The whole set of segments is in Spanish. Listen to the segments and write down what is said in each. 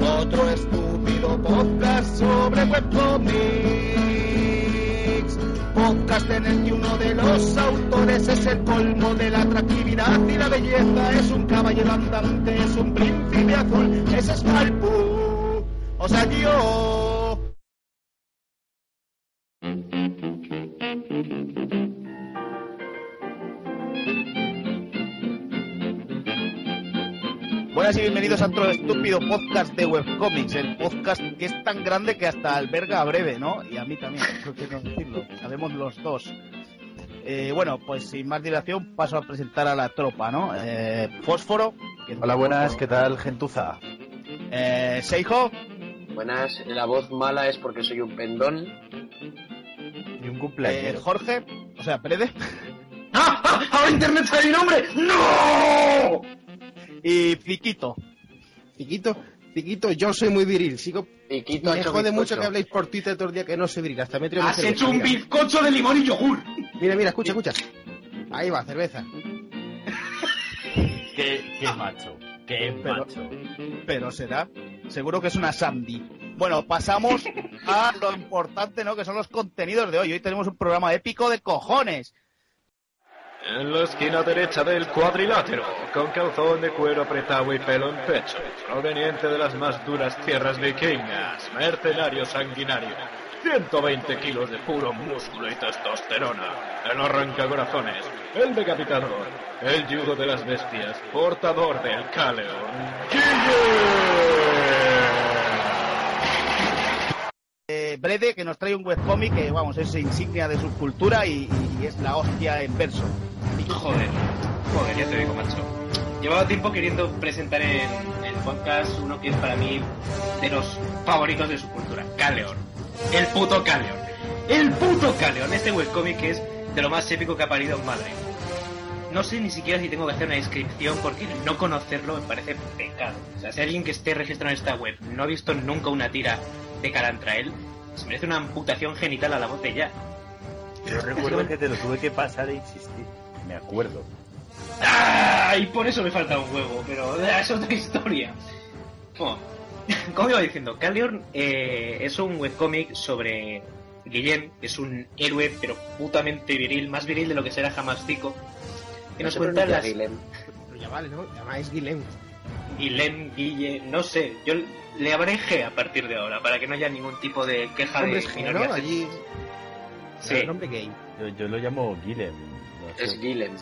Otro estúpido podcast sobre webcomics. Podcast en que uno de los autores es el colmo de la atractividad y la belleza. Es un caballero andante, es un príncipe azul, es Scalpú. O sea, yo. Buenas y bienvenidos a otro estúpido podcast de webcomics, el podcast que es tan grande que hasta alberga a breve, ¿no? Y a mí también, por qué no decirlo, sabemos los dos. Eh, bueno, pues sin más dilación paso a presentar a la tropa, ¿no? Eh, Fósforo. que- Hola, buenas, ¿qué tal, gentuza? Eh, Seijo. Buenas, la voz mala es porque soy un pendón. Y un eh, cumpleaños. Jorge, o sea, Prede. ¡Ah! ¡Ah! ¡Ahora internet sabe mi nombre! ¡No! Y Fiquito. Piquito, Piquito, yo soy muy viril. Sigo. Piquito ha Me hecho jode mucho que habléis por Twitter todo el día que no soy viril. Hasta me Has hecho un cerveza, bizcocho de limón y yogur. Mira, mira, mira, escucha, escucha. Ahí va, cerveza. Qué, qué macho, qué Pero- macho. Pero será. Seguro que es una Sandy. Bueno, pasamos a lo importante, ¿no? Que son los contenidos de hoy. Hoy tenemos un programa épico de cojones. En la esquina derecha del cuadrilátero, con calzón de cuero apretado y pelo en pecho, proveniente de las más duras tierras vikingas, mercenario sanguinario, 120 kilos de puro músculo y testosterona, el arrancacorazones, el decapitador, el yugo de las bestias, portador del Caleon, Eh, Brede, que nos trae un webcómic que, vamos, es insignia de subcultura y, y es la hostia en verso. Joder, joder, ya te digo, macho. Llevaba tiempo queriendo presentar en el podcast uno que es para mí de los favoritos de su cultura, Caleon. El puto Caleon. El puto Caleon. Este webcomic que es de lo más épico que ha parido madre. No sé ni siquiera si tengo que hacer una descripción porque no conocerlo me parece pecado. O sea, si alguien que esté registrado en esta web no ha visto nunca una tira de Calantrael, se merece una amputación genital a la bote ya. Yo recuerdo que te lo tuve que pasar e insistir. Me acuerdo. ¡Ah! Y por eso me falta un huevo, pero ah, es otra historia. Bueno, como iba diciendo, Caliorn eh, es un webcómic sobre Guillem, que es un héroe, pero putamente viril, más viril de lo que será jamás Zico, que nos Se cuenta las... Guilhem. Pero ya vale, ¿no? Además es Guilhem. Guillem, Guille, no sé, yo le llamaré G a partir de ahora, para que no haya ningún tipo de queja de es gay, ¿no? minoría. Allí. Sí. El nombre gay. Yo, yo lo llamo Guilhem. Es Guilhem.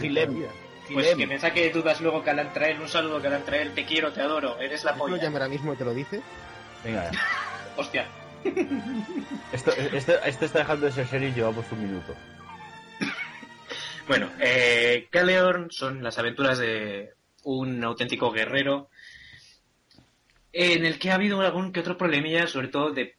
Gilem. Pues Gilem. que me saque dudas luego Calantrael, un saludo Calantrael, te quiero, te adoro, eres la ¿Lo polla. llama ahora mismo y te lo dice? Venga, Hostia. esto, esto, esto está dejando de ser serio y llevamos un minuto. Bueno, eh, Caleorn son las aventuras de un auténtico guerrero en el que ha habido algún que otro problemilla, sobre todo de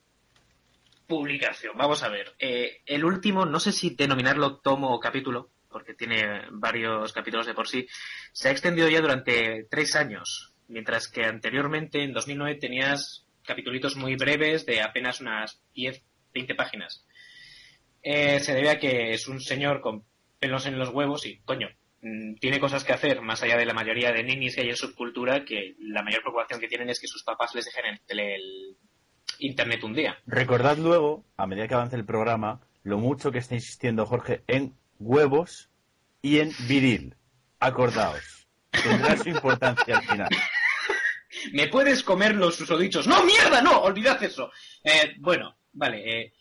publicación. Vamos a ver, eh, el último, no sé si denominarlo tomo o capítulo, porque tiene varios capítulos de por sí, se ha extendido ya durante tres años, mientras que anteriormente, en 2009, tenías capítulos muy breves de apenas unas 10, 20 páginas. Eh, se debe a que es un señor con pelos en los huevos y, coño, mm, tiene cosas que hacer más allá de la mayoría de ninis que hay en subcultura, que la mayor preocupación que tienen es que sus papás les dejen el, el internet un día. Recordad luego, a medida que avance el programa, lo mucho que está insistiendo Jorge en huevos y en viril. Acordaos. Tendrá su importancia al final. ¿Me puedes comer los susodichos? ¡No, mierda! ¡No! ¡Olvidad eso! Eh, bueno, vale. Eh,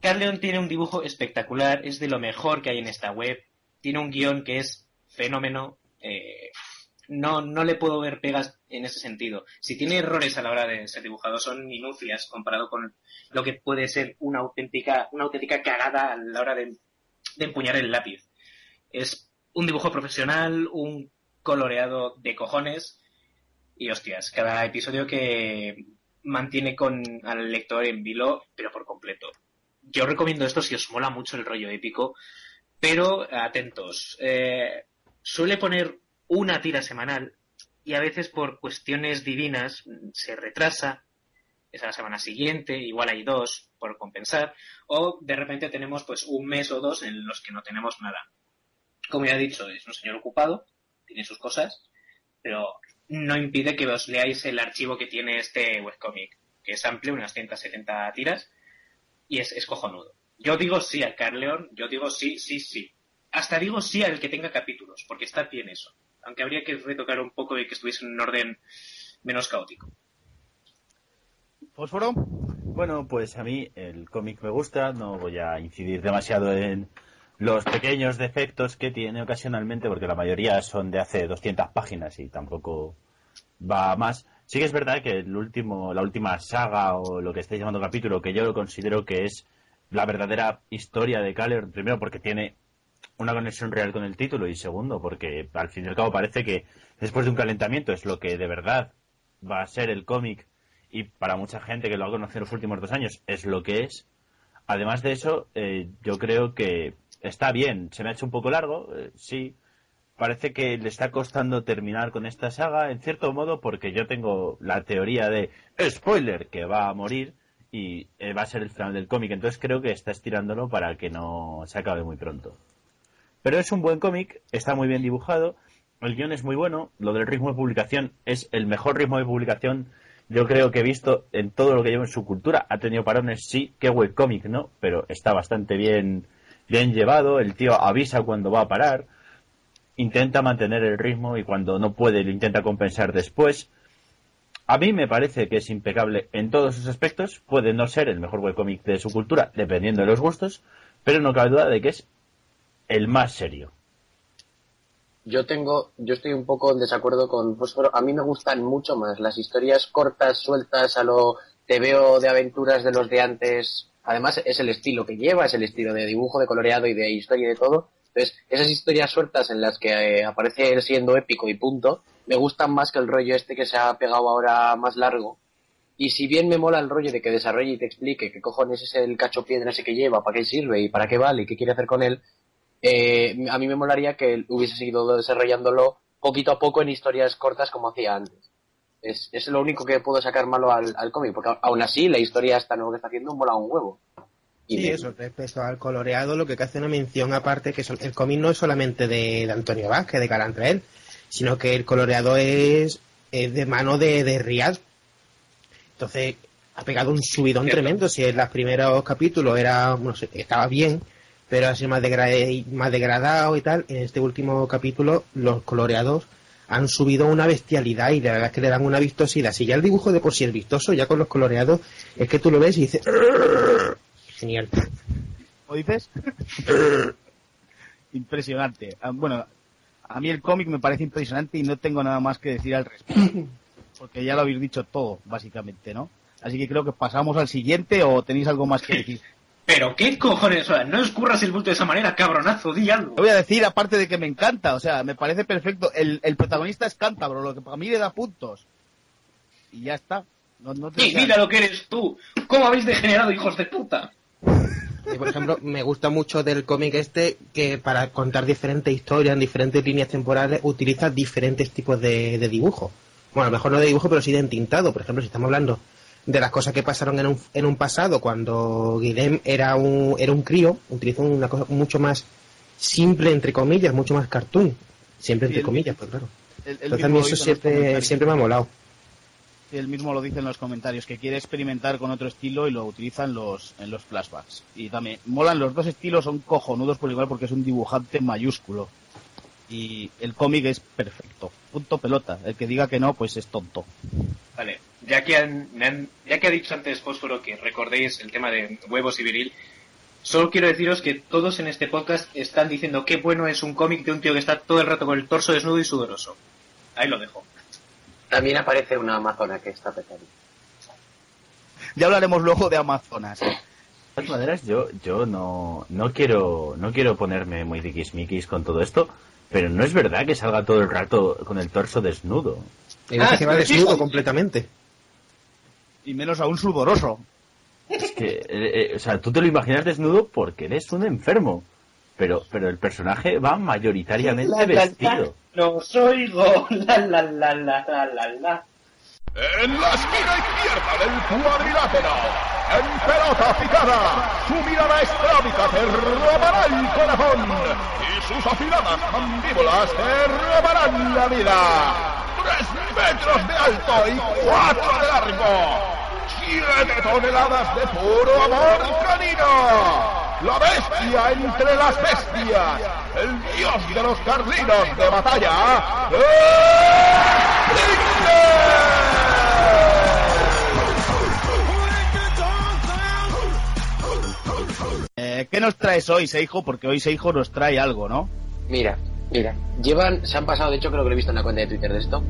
Carleon tiene un dibujo espectacular, es de lo mejor que hay en esta web. Tiene un guion que es fenómeno. eh, no, no le puedo ver pegas en ese sentido. Si tiene errores a la hora de ser dibujado, son minucias comparado con lo que puede ser una auténtica, una auténtica cagada a la hora de, de empuñar el lápiz. Es un dibujo profesional, un coloreado de cojones y hostias, cada episodio que mantiene con al lector en vilo, pero por completo. Yo recomiendo esto si os mola mucho el rollo épico, pero atentos. Eh, suele poner una tira semanal y a veces por cuestiones divinas se retrasa, es a la semana siguiente, igual hay dos por compensar, o de repente tenemos pues un mes o dos en los que no tenemos nada. Como ya he dicho, es un señor ocupado, tiene sus cosas, pero no impide que os leáis el archivo que tiene este webcomic, que es amplio, unas 170 tiras, y es, es cojonudo. Yo digo sí al Carleon, yo digo sí, sí, sí. Hasta digo sí al que tenga capítulos, porque está bien eso. Aunque habría que retocar un poco y que estuviese en un orden menos caótico. ¿Fósforo? Bueno, pues a mí el cómic me gusta, no voy a incidir demasiado en los pequeños defectos que tiene ocasionalmente, porque la mayoría son de hace 200 páginas y tampoco va más. Sí que es verdad que el último, la última saga o lo que estáis llamando capítulo, que yo lo considero que es la verdadera historia de Caller, primero porque tiene una conexión real con el título y segundo porque al fin y al cabo parece que después de un calentamiento es lo que de verdad va a ser el cómic y para mucha gente que lo ha conocido en los últimos dos años es lo que es. Además de eso, eh, yo creo que está bien. Se me ha hecho un poco largo, eh, sí. Parece que le está costando terminar con esta saga, en cierto modo, porque yo tengo la teoría de spoiler que va a morir y eh, va a ser el final del cómic. Entonces creo que está estirándolo para que no se acabe muy pronto. Pero es un buen cómic, está muy bien dibujado, el guion es muy bueno, lo del ritmo de publicación es el mejor ritmo de publicación yo creo que he visto en todo lo que llevo en su cultura. Ha tenido parones, sí, qué webcomic, ¿no? Pero está bastante bien, bien llevado. El tío avisa cuando va a parar. Intenta mantener el ritmo y cuando no puede lo intenta compensar después. A mí me parece que es impecable en todos sus aspectos. Puede no ser el mejor webcomic de su cultura, dependiendo de los gustos, pero no cabe duda de que es el más serio yo tengo, yo estoy un poco en desacuerdo con Fósforo. A mí me gustan mucho más las historias cortas, sueltas, a lo te veo de aventuras de los de antes. Además, es el estilo que lleva, es el estilo de dibujo, de coloreado y de historia y de todo. Entonces, esas historias sueltas en las que eh, aparece él siendo épico y punto, me gustan más que el rollo este que se ha pegado ahora más largo. Y si bien me mola el rollo de que desarrolle y te explique qué cojones es el cacho piedra ese que lleva, para qué sirve y para qué vale y qué quiere hacer con él, eh, a mí me molaría que hubiese seguido desarrollándolo poquito a poco en historias cortas como hacía antes. Es, es lo único que puedo sacar malo al, cómic, porque aún así la historia esta nueva que está haciendo mola un huevo. Y sí, eso, respecto al coloreado, lo que hace una mención aparte, que el cómic no es solamente de, Antonio Vázquez, de Calantrael, sino que el coloreado es, de mano de, de Riad. Entonces, ha pegado un subidón tremendo. Si en los primeros capítulos era, no sé, estaba bien, pero así más, más degradado y tal. En este último capítulo, los coloreados han subido una bestialidad y la verdad es que le dan una vistosidad. Si ya el dibujo de por sí es vistoso, ya con los coloreados, es que tú lo ves y dices. Genial. ¿O dices? impresionante. Ah, bueno, a mí el cómic me parece impresionante y no tengo nada más que decir al respecto. Porque ya lo habéis dicho todo, básicamente, ¿no? Así que creo que pasamos al siguiente o tenéis algo más que decir. Pero qué cojones, o sea, no escurras el bulto de esa manera, cabronazo, di algo. voy a decir, aparte de que me encanta, o sea, me parece perfecto. El, el protagonista es cántabro, lo que para mí le da puntos. Y ya está. No, no y mira lo que eres tú. ¿Cómo habéis degenerado, hijos de puta? Y por ejemplo, me gusta mucho del cómic este que para contar diferentes historias en diferentes líneas temporales utiliza diferentes tipos de, de dibujo. Bueno, a lo mejor no de dibujo, pero sí de entintado. Por ejemplo, si estamos hablando de las cosas que pasaron en un, en un pasado cuando Guillem era un, era un crío, utilizó una cosa mucho más simple, entre comillas, mucho más cartoon. Siempre entre comillas, pues claro. Entonces a mí eso siempre, siempre me ha molado. Él mismo lo dice en los comentarios, que quiere experimentar con otro estilo y lo utiliza en los, en los flashbacks. Y también, molan los dos estilos, son cojonudos por igual porque es un dibujante mayúsculo. Y el cómic es perfecto. Punto pelota. El que diga que no, pues es tonto. Vale, ya que, han, ya que ha dicho antes Fósforo que recordéis el tema de huevos y viril, solo quiero deciros que todos en este podcast están diciendo qué bueno es un cómic de un tío que está todo el rato con el torso desnudo y sudoroso. Ahí lo dejo. También aparece una amazona que está petando. Ya hablaremos luego de amazonas. De todas maneras, yo, yo no, no quiero, no quiero ponerme muy diquismiquis con todo esto, Pero no es verdad que salga todo el rato con el torso desnudo. Ah, que va sí, desnudo sí. completamente. Y menos aún sudoroso. Es que, eh, eh, o sea, tú te lo imaginas desnudo porque eres un enfermo. Pero, pero el personaje va mayoritariamente La, la, la. vestido. Los oigo. La, la, la, la, la, la, la. En la esquina izquierda del cuadrilátero, en pelota picada, su mirada estrábica te robará el corazón y sus afiladas mandíbulas te robarán la vida. Tres metros de alto y cuatro de largo. Siete toneladas de puro amor canino. La bestia entre las bestias. El dios de los carlinos de batalla. Eh, ¿Qué nos traes hoy, Seijo? Porque hoy Seijo nos trae algo, ¿no? Mira, mira, llevan, se han pasado, de hecho creo que lo he visto en la cuenta de Twitter de esto,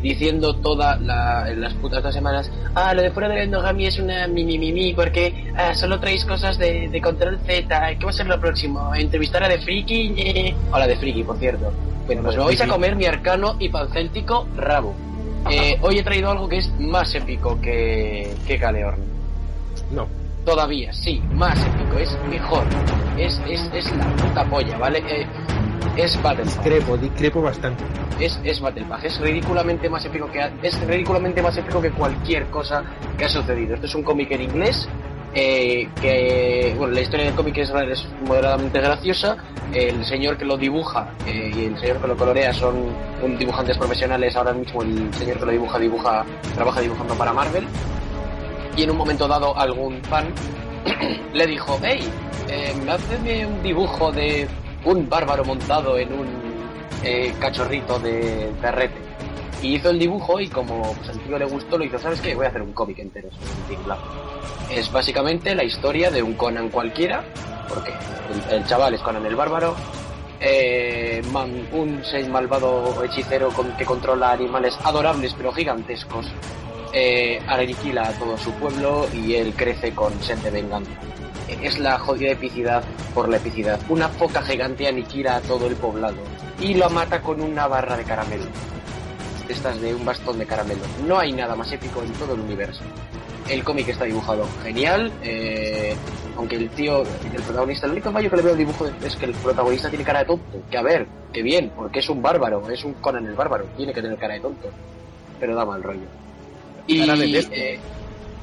diciendo toda la, en las putas dos semanas, ah, lo de fuera de la endogamia es una mi mi mi mi, porque ah, solo traéis cosas de, de control Z, ¿qué va a ser lo próximo? ¿Entrevistar a de Friki? Eh. Hola de Friki, por cierto. Bueno, pues me vais a comer mi arcano y pancéltico rabo. Eh, hoy he traído algo que es más épico que, que Caleorn. No. Todavía, sí, más épico, es mejor. Es, es, es la puta polla, ¿vale? Eh, es Battle. Discrepo, discrepo bastante. Es, es Battle Pass. Es ridículamente más épico que es ridículamente más épico que cualquier cosa que ha sucedido. Esto es un cómic en inglés. eh, que bueno la historia del cómic es, es moderadamente graciosa el señor que lo dibuja eh, y el señor que lo colorea son un dibujantes profesionales ahora mismo el señor que lo dibuja dibuja trabaja dibujando para Marvel y en un momento dado algún fan le dijo, hey, eh, hazme un dibujo de un bárbaro montado en un eh, cachorrito de perrete. Y hizo el dibujo y como pues, al tío le gustó, lo hizo, ¿sabes qué? Voy a hacer un cómic entero sobre tinglao". Es básicamente la historia de un Conan cualquiera, porque el, el chaval es Conan el bárbaro, eh, un ser malvado hechicero con- que controla animales adorables pero gigantescos, eh, a todo su pueblo y él crece con sed de venganza. Es la jodida epicidad por la epicidad. Una foca gigante aniquila a todo el poblado y lo mata con una barra de caramelo. Estas de un bastón de caramelo. No hay nada más épico en todo el universo. El cómic está dibujado genial, eh, aunque el tío, el protagonista, el único fallo que le veo al dibujo es que el protagonista tiene cara de tonto. Que a ver, que bien, porque es un bárbaro, es un Conan el bárbaro, tiene que tener cara de tonto. Pero da mal rollo. Y,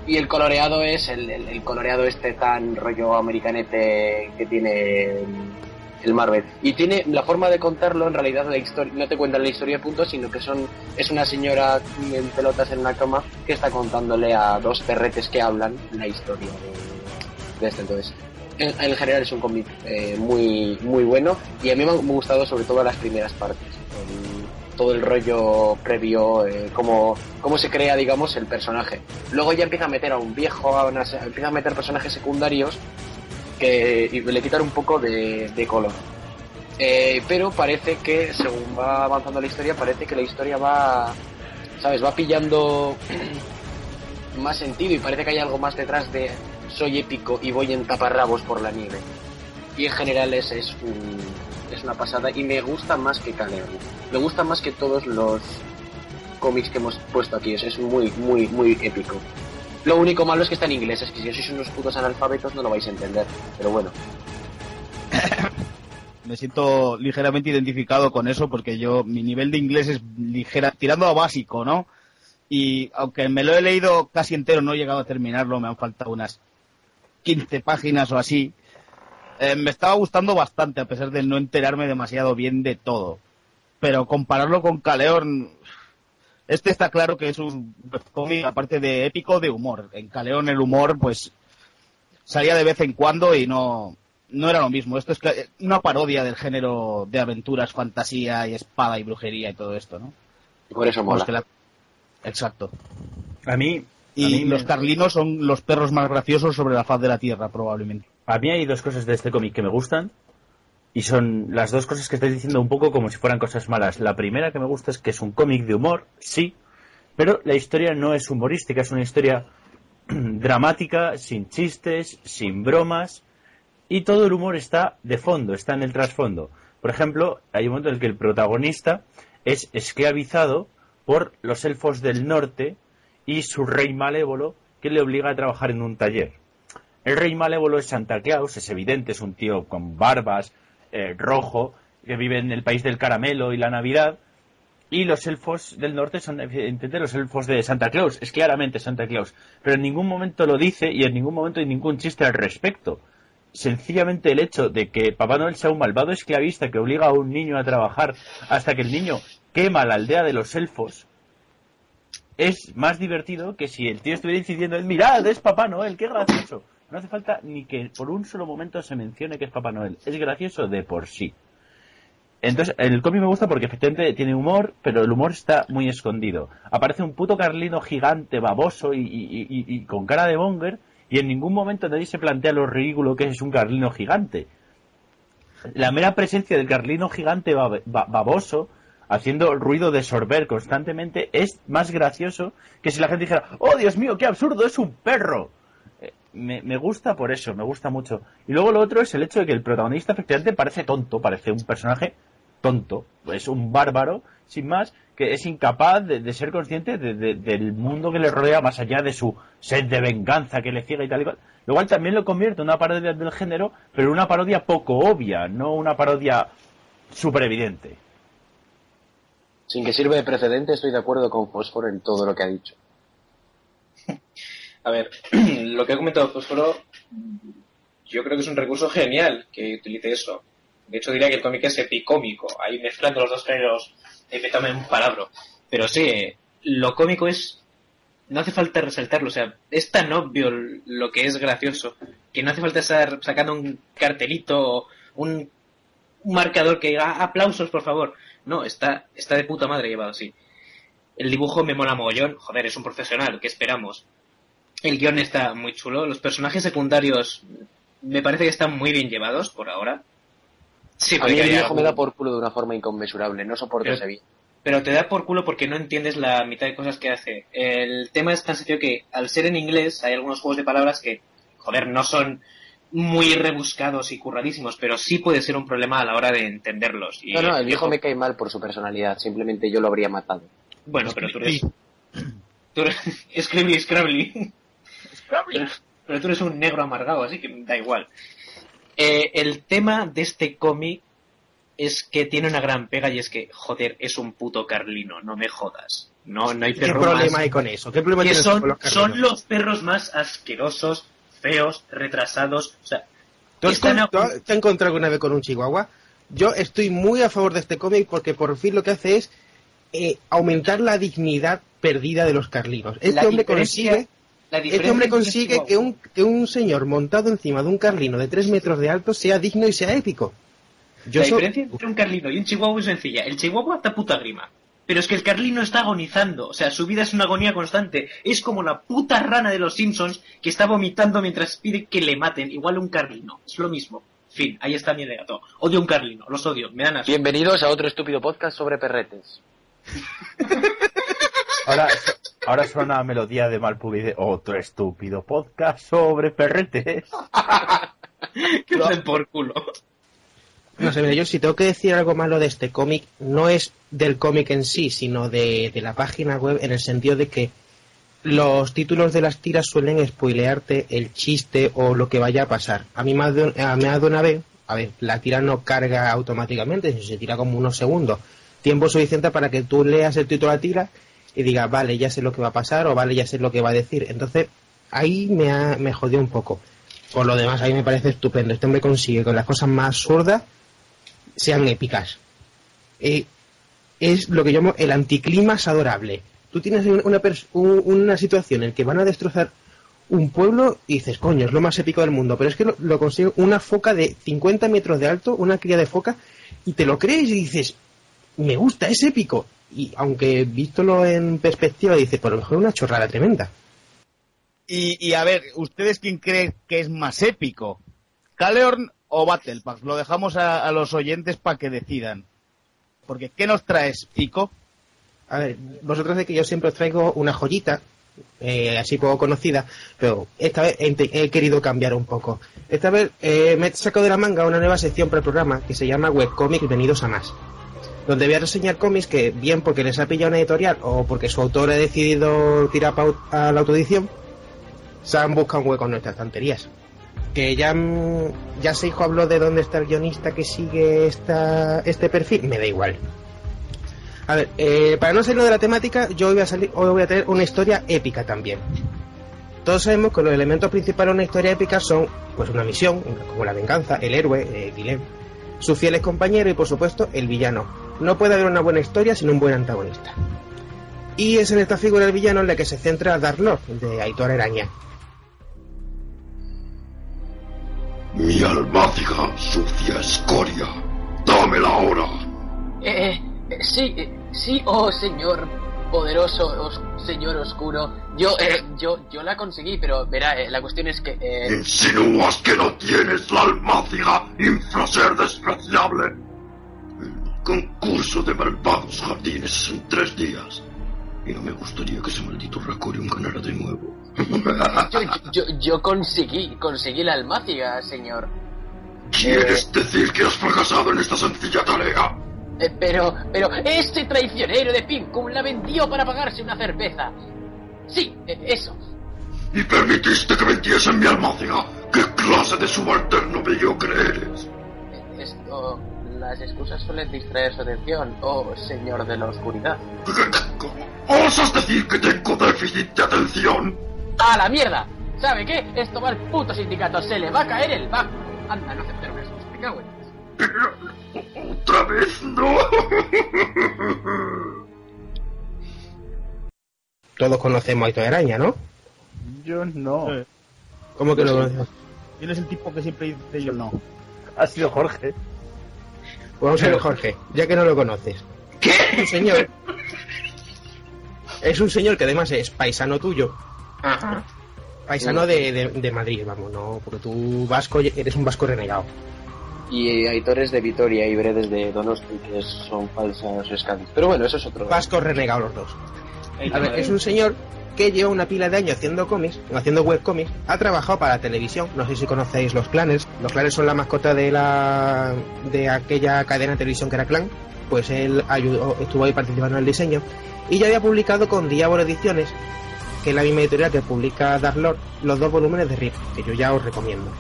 y el coloreado es el, el- coloreado este tan rollo americanete que tiene el Marvel. Y tiene la forma de contarlo, en realidad la historia, no te cuentan la historia de puntos, sino que son es una señora en pelotas en una cama que está contándole a dos perretes que hablan la historia de, de este entonces. En, en general es un cómic eh, muy muy bueno y a mí me han gustado sobre todo las primeras partes. Todo el rollo previo, eh, cómo, se crea, digamos, el personaje. Luego ya empieza a meter a un viejo, a una- empieza a meter personajes secundarios que y le quitan un poco de, color. Eh, pero parece que según va avanzando la historia, parece que la historia va, ¿sabes? Va pillando más sentido y parece que hay algo más detrás de soy épico y voy en taparrabos por la nieve. Y en general es, es, un, es una pasada y me gusta más que Caneon. Me gusta más que todos los cómics que hemos puesto aquí. Es, es muy, muy, muy épico. Lo único malo es que está en inglés, es que si sois unos putos analfabetos no lo vais a entender. Pero bueno, Me siento ligeramente identificado con eso porque yo, mi nivel de inglés es ligera, tirando a básico, ¿no? Y aunque me lo he leído casi entero, no he llegado a terminarlo, me han faltado unas 15 páginas o así. Eh, me estaba gustando bastante, a pesar de no enterarme demasiado bien de todo. Pero compararlo con Caleón, este está claro que es un cómic, aparte de épico, de humor. En Caleón el humor, pues, salía de vez en cuando y no, no era lo mismo. Esto es una parodia del género de aventuras, fantasía y espada y brujería y todo esto, ¿no? y por eso Pues mola. la- Exacto. A mí, Y a mí me- los carlinos son los perros más graciosos sobre la faz de la tierra, probablemente. A mí hay dos cosas de este cómic que me gustan y son las dos cosas que estáis diciendo un poco como si fueran cosas malas. La primera que me gusta es que es un cómic de humor, sí, pero la historia no es humorística, es una historia dramática, sin chistes, sin bromas y todo el humor está de fondo, está en el trasfondo. Por ejemplo, hay un momento en el que el protagonista es esclavizado por los elfos del norte y su rey malévolo que le obliga a trabajar en un taller. El rey malévolo es Santa Claus, es evidente, es un tío con barbas, eh, rojo, que vive en el país del caramelo y la Navidad. Y los elfos del norte son evidentemente los elfos de Santa Claus, es claramente Santa Claus. Pero en ningún momento lo dice y en ningún momento hay ningún chiste al respecto. Sencillamente el hecho de que Papá Noel sea un malvado esclavista que obliga a un niño a trabajar hasta que el niño quema la aldea de los elfos es más divertido que si el tío estuviera incidiendo en mirad, es Papá Noel, qué gracioso. No hace falta ni que por un solo momento se mencione que es Papá Noel. Es gracioso de por sí. Entonces, el cómic me gusta porque efectivamente tiene humor, pero el humor está muy escondido. Aparece un puto carlino gigante, baboso y, y- y- con cara de bonger, y en ningún momento nadie se plantea lo ridículo que es un carlino gigante. La mera presencia del carlino gigante bab- ba- baboso, haciendo ruido de sorber constantemente, es más gracioso que si la gente dijera, oh Dios mío, qué absurdo, es un perro me, me gusta por eso, me gusta mucho. Y luego lo otro es el hecho de que el protagonista efectivamente parece tonto, parece un personaje tonto, es un bárbaro, sin más, que es incapaz de, ser consciente de- de- del mundo que le rodea más allá de su sed de venganza que le ciega y tal y cual. Lo cual también lo convierte en una parodia del género, pero una parodia poco obvia, no una parodia súper evidente. Sin que sirva de precedente, estoy de acuerdo con Fósforo en todo lo que ha dicho. A ver, lo que ha comentado Fósforo, yo creo que es un recurso genial que utilice eso. De hecho, diría que el cómic es epicómico, ahí mezclando los dos géneros, inventame un palabra. Pero sí, eh, lo cómico es. No hace falta resaltarlo, o sea, es tan obvio lo que es gracioso que no hace falta estar sacando un cartelito un, un marcador que diga "Ah, aplausos, por favor. No, está, está de puta madre llevado así. El dibujo me mola mogollón, joder, es un profesional, ¿qué esperamos? El guion está muy chulo. Los personajes secundarios me parece que están muy bien llevados por ahora. Sí, a mí el viejo me da por culo de una forma inconmensurable, no soporto Pero- ese bien. Pero te da por culo porque no entiendes la mitad de cosas que hace. El tema es tan sencillo que al ser en inglés hay algunos juegos de palabras que, joder, no son muy rebuscados y curradísimos, pero sí puede ser un problema a la hora de entenderlos. Y No, no, el viejo me cae mal por su personalidad, simplemente yo lo habría matado. Bueno, pero tú eres... Tú eres... Scribbly, Scrabbly. Pero, pero tú eres un negro amargado, así que da igual. Eh, el tema de este cómic es que tiene una gran pega y es que, joder, es un puto carlino, no me jodas. No, no hay ¿Qué perro problema más- hay con eso? ¿Qué problema que tienes son, con los carlinos? son los perros más asquerosos, feos, retrasados. O sea, ¿Tú has, están a- con- tú has- te has encontrado alguna vez con un chihuahua? Yo estoy muy a favor de este cómic porque por fin lo que hace es eh, aumentar la dignidad perdida de los carlinos. Este La hombre diferencia- consigue, este hombre consigue que un, que un señor montado encima de un carlino de 3 metros de alto sea digno y sea épico. Yo la diferencia entre un carlino y un chihuahua es sencilla. El chihuahua está puta grima. Pero es que el carlino está agonizando. O sea, su vida es una agonía constante. Es como la puta rana de los Simpsons que está vomitando mientras pide que le maten. Igual un carlino. Es lo mismo. Fin, ahí está mi alegato. Odio un carlino. Los odio. Me dan asco. Bienvenidos a otro estúpido podcast sobre perretes. Ahora, ahora suena melodía de Malpubi de otro estúpido podcast sobre perretes. que os den por culo. No sé, mira, yo si tengo que decir algo malo de este cómic, no es del cómic en sí, sino de, de la página web, en el sentido de que los títulos de las tiras suelen spoilearte el chiste o lo que vaya a pasar. A mí me ha dado una vez, a ver, la tira no carga automáticamente, sino se tira como unos segundos. Tiempo suficiente para que tú leas el título de la tira y digas, vale, ya sé lo que va a pasar o vale, ya sé lo que va a decir. Entonces, ahí me, ha, me jodió un poco. Por lo demás, a mí me parece estupendo. Este hombre consigue con las cosas más absurdas sean épicas. Es lo que llamo el anticlimax adorable. Tú tienes una, una situación en que van a destrozar un pueblo y dices, coño, es lo más épico del mundo, pero es que lo, lo consigue una foca de 50 metros de alto, una cría de foca, y te lo crees y dices, me gusta, es épico. Y aunque vístolo en perspectiva, dices, por lo mejor una chorrada tremenda. Y, y a ver, ¿ustedes quién creen que es más épico? ¿Caleorn o Battlepack? Lo dejamos a, a los oyentes para que decidan. Porque, ¿qué nos traes, Pico? A ver, vosotros de que yo siempre os traigo una joyita, eh, así poco conocida, pero esta vez he, he querido cambiar un poco. Esta vez eh, me he sacado de la manga una nueva sección para el programa que se llama Webcomics Venidos a Más, donde voy a reseñar cómics que, bien porque les ha pillado una editorial o porque su autor ha decidido tirar a la autoedición, se han buscado un hueco en nuestras estanterías. Que ya, mm, ya se hijo habló de dónde está el guionista que sigue esta, este perfil, me da igual. A ver, eh, para no salirnos de la temática, yo hoy voy a salir, hoy voy a tener una historia épica también. Todos sabemos que los elementos principales de una historia épica son, pues, una misión, como la venganza, el héroe, eh, Guilhem, sus fieles compañeros y, por supuesto, el villano. No puede haber una buena historia sin un buen antagonista. Y es en esta figura del villano en la que se centra Dark Lord, de Aitor Araña. Mi almáciga, sucia escoria. Dámela ahora. Eh, eh, sí, eh, sí, oh señor poderoso, os- señor oscuro. Yo, eh, yo, yo la conseguí, pero verá, eh, la cuestión es que... eh, Insinúas que no tienes la almáciga, infraser despreciable. El concurso de malvados jardines es en tres días. Y no me gustaría que ese maldito Racorium ganara de nuevo. yo, yo, yo conseguí, conseguí la almáciga, señor. ¿Quieres decir que has fracasado en esta sencilla tarea? Eh, pero, pero, ese traicionero de Pincum la vendió para pagarse una cerveza. Sí, eh, eso. ¿Y permitiste que vendiesen mi almáciga? ¿Qué clase de subalterno mediocre eres? Eh, Esto, las excusas suelen distraer su atención, oh señor de la oscuridad. ¿Osas decir que tengo déficit de atención? ¡A la mierda! ¿Sabe qué? Esto va al puto sindicato, se le va a caer el banco. Anda, no aceptar una excusa, me cago en... ¿Otra vez no? Todos conocemos a Aitor Araña, ¿no? Yo no. ¿Cómo que lo conoces? ¿Quién es el tipo que siempre dice yo no? Ha sido Jorge. Vamos a ver, Jorge, ya que no lo conoces. ¿Qué? Es un señor. Es un señor que además es paisano tuyo. Paisano de, de- de Madrid, vamos, no, porque tú vasco eres un vasco renegado. Y Aitores de Vitoria y Bredes de Donosti, que son falsas escándalos. Pero bueno, eso es otro. Vascos renegados los dos. A ver, es un señor que lleva una pila de años haciendo cómics, haciendo webcómics, ha trabajado para la televisión, no sé si conocéis los clanes, los clanes son la mascota de la de aquella cadena de televisión que era Clan, pues él ayudó, estuvo ahí participando en el diseño, y ya había publicado con Diablo Ediciones, que es la misma editorial que publica Dark Lord, los dos volúmenes de Rip, que yo ya os recomiendo.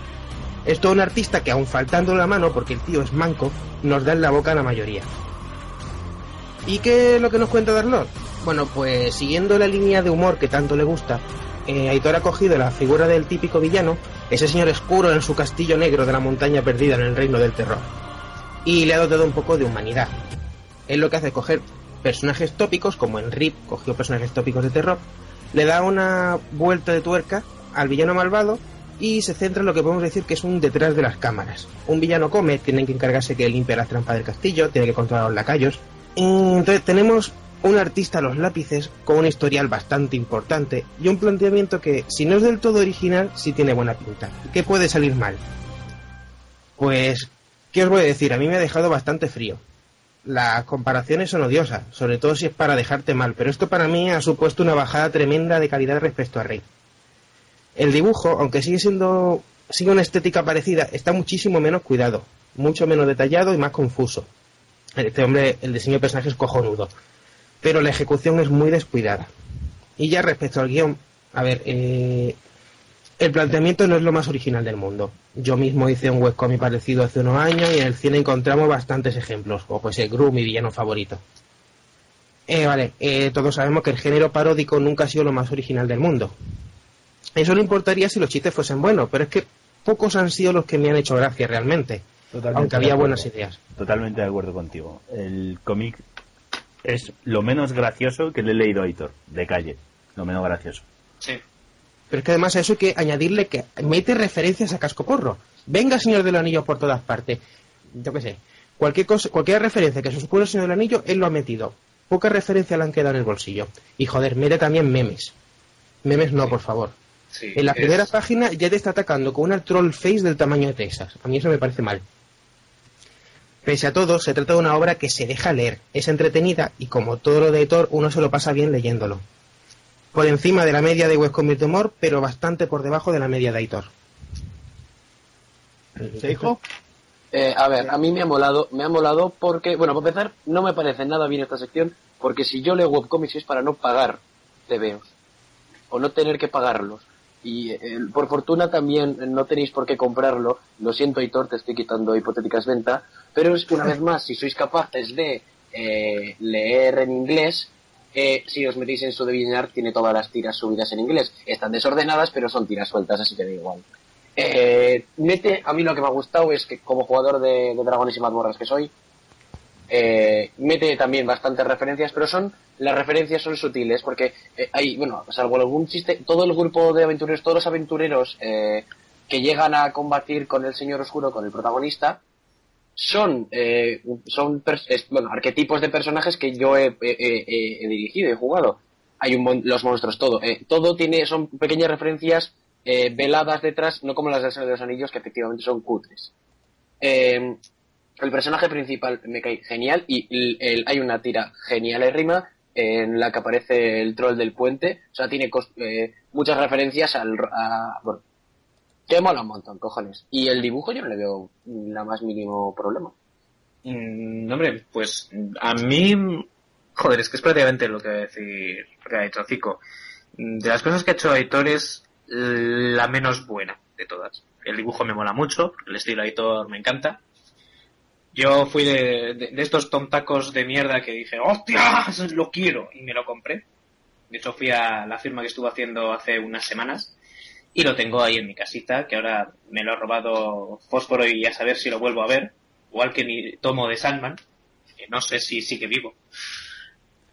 Es todo un artista que aun faltando la mano, porque el tío es manco, nos da en la boca a la mayoría. ¿Y qué es lo que nos cuenta Dark Lord? Bueno, pues siguiendo la línea de humor que tanto le gusta, eh, Aitor ha cogido la figura del típico villano, ese señor oscuro en su castillo negro de la montaña perdida en el reino del terror, y le ha dotado un poco de humanidad. Él lo que hace coger personajes tópicos, como en Rip cogió personajes tópicos de terror, le da una vuelta de tuerca al villano malvado y se centra en lo que podemos decir que es un detrás de las cámaras. Un villano come, tiene que encargarse que limpie las trampas del castillo, tiene que controlar los lacayos. Entonces tenemos un artista a los lápices con un historial bastante importante y un planteamiento que, si no es del todo original, sí tiene buena pinta. ¿Qué puede salir mal? Pues, ¿qué os voy a decir? A mí me ha dejado bastante frío. Las comparaciones son odiosas, sobre todo si es para dejarte mal, pero esto para mí ha supuesto una bajada tremenda de calidad respecto a Rey. El dibujo, aunque sigue siendo sigue una estética parecida, está muchísimo menos cuidado, mucho menos detallado y más confuso. Este hombre, el diseño de personaje es cojonudo, pero la ejecución es muy descuidada. Y ya respecto al guion, a ver, eh, el planteamiento no es lo más original del mundo. Yo mismo hice un webcomic parecido hace unos años y en el cine encontramos bastantes ejemplos, como pues el Gru, mi villano favorito. Eh, vale, eh, todos sabemos que el género paródico nunca ha sido lo más original del mundo. Eso no importaría si los chistes fuesen buenos, pero es que pocos han sido los que me han hecho gracia realmente. Totalmente aunque había buenas ideas. Totalmente de acuerdo contigo. El cómic es lo menos gracioso que le he leído a Aitor, de calle. Lo menos gracioso. Sí. Pero es que además a eso hay que añadirle que mete referencias a cascoporro. Venga, señor del anillo por todas partes. Yo qué sé. Cualquier cosa, cualquier referencia que se supone el señor del anillo, él lo ha metido. Pocas referencias le han quedado en el bolsillo. Y joder, mete también memes. Memes no, por favor. Sí, En la es- primera página ya te está atacando con una troll face del tamaño de Texas. A mí eso me parece mal. Pese a todo, se trata de una obra que se deja leer, es entretenida y como todo lo de Thor, uno se lo pasa bien leyéndolo. por encima de la media de webcomics de humor, pero bastante por debajo de la media de Aitor. ¿Se dijo? Eh, a ver, a mí me ha molado, me ha molado porque, bueno, para empezar, no me parece nada bien esta sección, porque si yo leo webcomics es para no pagar TVOs, o no tener que pagarlos. Y eh, por fortuna también no tenéis por qué comprarlo, lo siento Hitor, te estoy quitando hipotéticas venta, pero una vez más, si sois capaces de eh, leer en inglés, eh, si os metéis en su DeviantArt tiene todas las tiras subidas en inglés. Están desordenadas, pero son tiras sueltas, así que da igual. Eh, mete, a mí lo que me ha gustado es que como jugador de, de Dragones y Mazmorras que soy, eh, mete también bastantes referencias, pero son las referencias son sutiles porque eh, hay, bueno, salvo algún chiste, todo el grupo de aventureros, todos los aventureros eh, que llegan a combatir con el Señor Oscuro, con el protagonista, son, eh, son bueno, arquetipos de personajes que yo he, dirigido, he jugado. Hay un los monstruos, todo. Todo tiene, son pequeñas referencias veladas detrás, no como las de los Anillos, que efectivamente son cutres. Eh, el personaje principal me cae genial y el- hay una tira genial en rima en la que aparece el troll del puente. O sea, tiene eh, muchas referencias al... A, bueno, que mola un montón, cojones. Y el dibujo yo no le veo la más mínimo problema. Mm, hombre, pues a mí, joder, es que es prácticamente lo que va a decir, lo que ha dicho De las cosas que ha hecho Aitor es la menos buena de todas. El dibujo me mola mucho, el estilo Aitor me encanta. Yo fui de, de- estos tontacos de mierda que dije, ¡hostias! Lo quiero, y me lo compré. De hecho, fui a la firma que estuvo haciendo hace unas semanas y lo tengo ahí en mi casita, que ahora me lo ha robado Fósforo y a saber si lo vuelvo a ver. Igual que mi tomo de Sandman, que no sé si sigue vivo.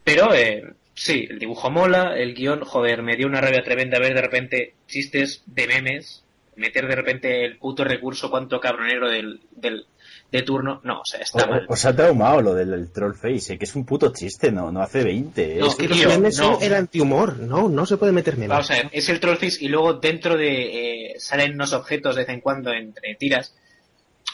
Pero eh, sí, el dibujo mola, el guion, joder, me dio una rabia tremenda ver de repente chistes de memes, meter de repente el puto recurso cuanto cabronero del, del de turno. No, o sea, está mal. Os ha traumado lo del, del troll face, eh, que es un puto chiste, no, no hace 20. No, es que Los memes no. son el antihumor, no, no se puede meter memes. Vamos a ver, es el Trollface y luego dentro de eh, salen unos objetos de vez en cuando entre tiras,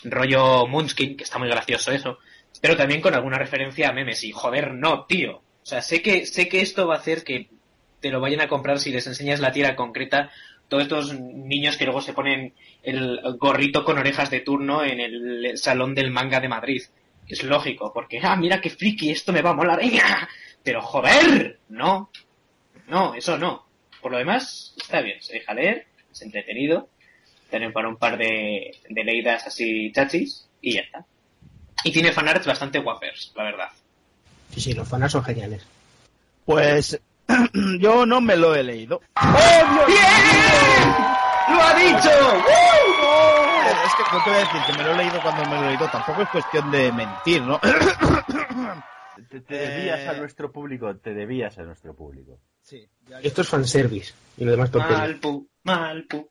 rollo Moonskin, que está muy gracioso eso, pero también con alguna referencia a memes y joder, no, tío. O sea, sé que sé que esto va a hacer que te lo vayan a comprar si les enseñas la tira concreta todos estos niños que luego se ponen el gorrito con orejas de turno en el salón del manga de Madrid. Es lógico, porque, ah, mira qué friki, esto me va a molar. ¡Venga! Pero joder, no, no, eso no. Por lo demás, está bien, se deja leer, es entretenido, tienen para un par de, de leídas así chachis y ya está. Y tiene fanarts bastante guapers, la verdad. Sí, sí, los fanas son geniales. Pues yo no me lo he leído. ¡Lo ha dicho! Es que no te voy a decir que me lo he leído cuando me lo he leído. Tampoco es cuestión de mentir, ¿no? Te, te debías Eh. a nuestro público, te debías a nuestro público. Sí, ya, Esto es fanservice y lo demás tonterías. Malpu, malpu.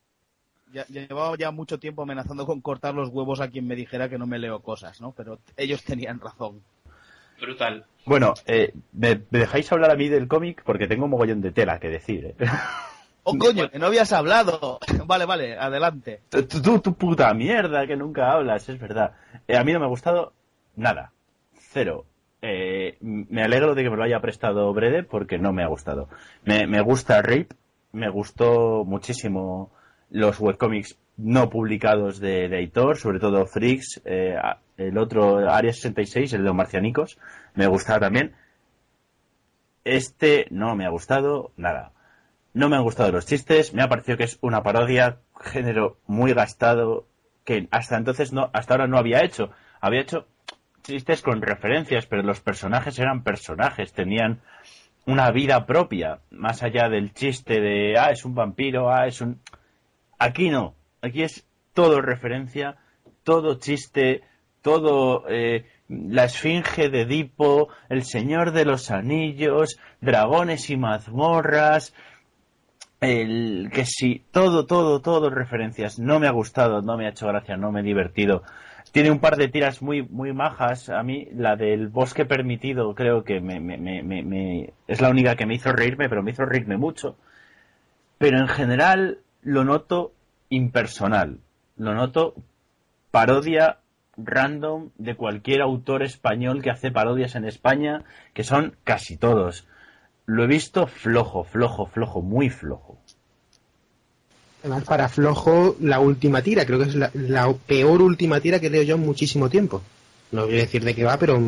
ya- ya llevaba ya mucho tiempo amenazando con cortar los huevos a quien me dijera que no me leo cosas, ¿no? Pero ellos tenían razón. Brutal. Bueno, eh, ¿me, me dejáis hablar a mí del cómic? Porque tengo un mogollón de tela que decir. ¿eh? ¡Oh, coño! Que no habías hablado. Vale, vale, adelante. Tú, tú, tu puta mierda, que nunca hablas, es verdad. Eh, a mí no me ha gustado nada. Cero. Eh, me alegro de que me lo haya prestado Brede porque no me ha gustado. Me, me gusta Rip, me gustó muchísimo los webcomics no publicados de, de sobre todo Freaks, eh, el otro Área 66, el de los marcianicos, me gustaba también. Este no me ha gustado nada. No me han gustado los chistes, me ha parecido que es una parodia, género muy gastado, que hasta entonces no, hasta ahora no había hecho. Había hecho chistes con referencias, pero los personajes eran personajes, tenían una vida propia, más allá del chiste de, ah, es un vampiro, ah, es un... Aquí no, aquí es todo referencia, todo chiste, todo eh, la esfinge de Edipo, el señor de los anillos, dragones y mazmorras, el que sí, todo, todo, todo referencias. No me ha gustado, no me ha hecho gracia, no me he divertido. Tiene un par de tiras muy, muy majas. A mí, la del bosque permitido, creo que me, me, es la única que me hizo reírme, pero me hizo reírme mucho. Pero en general lo noto impersonal. Lo noto parodia random de cualquier autor español que hace parodias en España, que son casi todos. lo he visto flojo, flojo, flojo, muy flojo. Además, para flojo, la última tira, creo que es la, la peor última tira que leo yo en muchísimo tiempo. No voy a decir de qué va, pero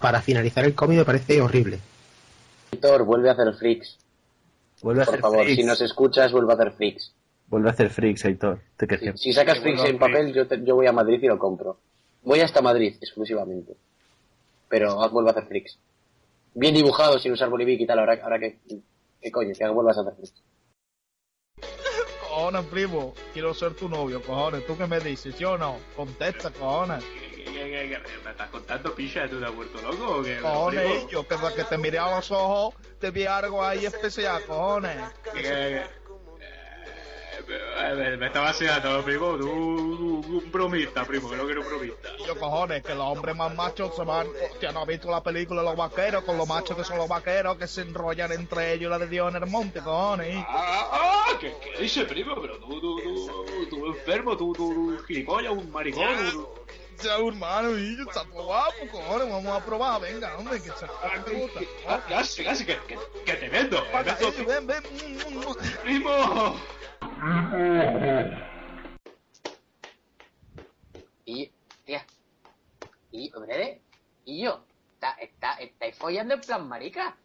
para finalizar el cómic me parece horrible. Víctor, vuelve a hacer freaks. Vuelve a Por hacer favor, freaks. si nos escuchas, vuelve a hacer freaks. Vuelve a hacer freaks, Aitor. Te que Si sacas freaks en papel, yo, te- yo voy a Madrid y lo compro. Voy hasta Madrid, exclusivamente. Pero vuelve a hacer freaks. Bien dibujado, sin usar bolivic y tal, ahora, ahora que... ¿Qué coño? Que vuelvas a hacer freaks. Cojones, primo, quiero ser tu novio, cojones. ¿Tú qué me dices? ¿Sí o no? Contesta, cojones. ¿Me estás contando picha? ¿Tú te has vuelto loco o qué? Cojones, yo que, que te miré a los ojos, te vi algo ahí especial, cojones. Que- eh, Me, me está vaciando, primo. Tú, un bromista, primo, que no quiero un bromista. Y yo, cojones, que los hombres más machos se van. Hostia, ¿no has visto la película de los vaqueros? Con los machos que son los vaqueros, que se enrollan entre ellos la de Dios en el monte, cojones. Ah, ah, ¿qué, qué dice, primo? Pero tú, tú, tú, tú enfermo, tú, tú, tú gilipollas, un maricón. Ya, hermano, y está todo guapo, cojones. Vamos a probar, venga, hombre, que se te. Ah, Casi, casi, que, que, que te vendo. Venga, vendo- ven, ven. mm, mm, mm. Primo. Y, tía, y, hombre, y yo, ¿está, está, ¿estáis follando en plan marica?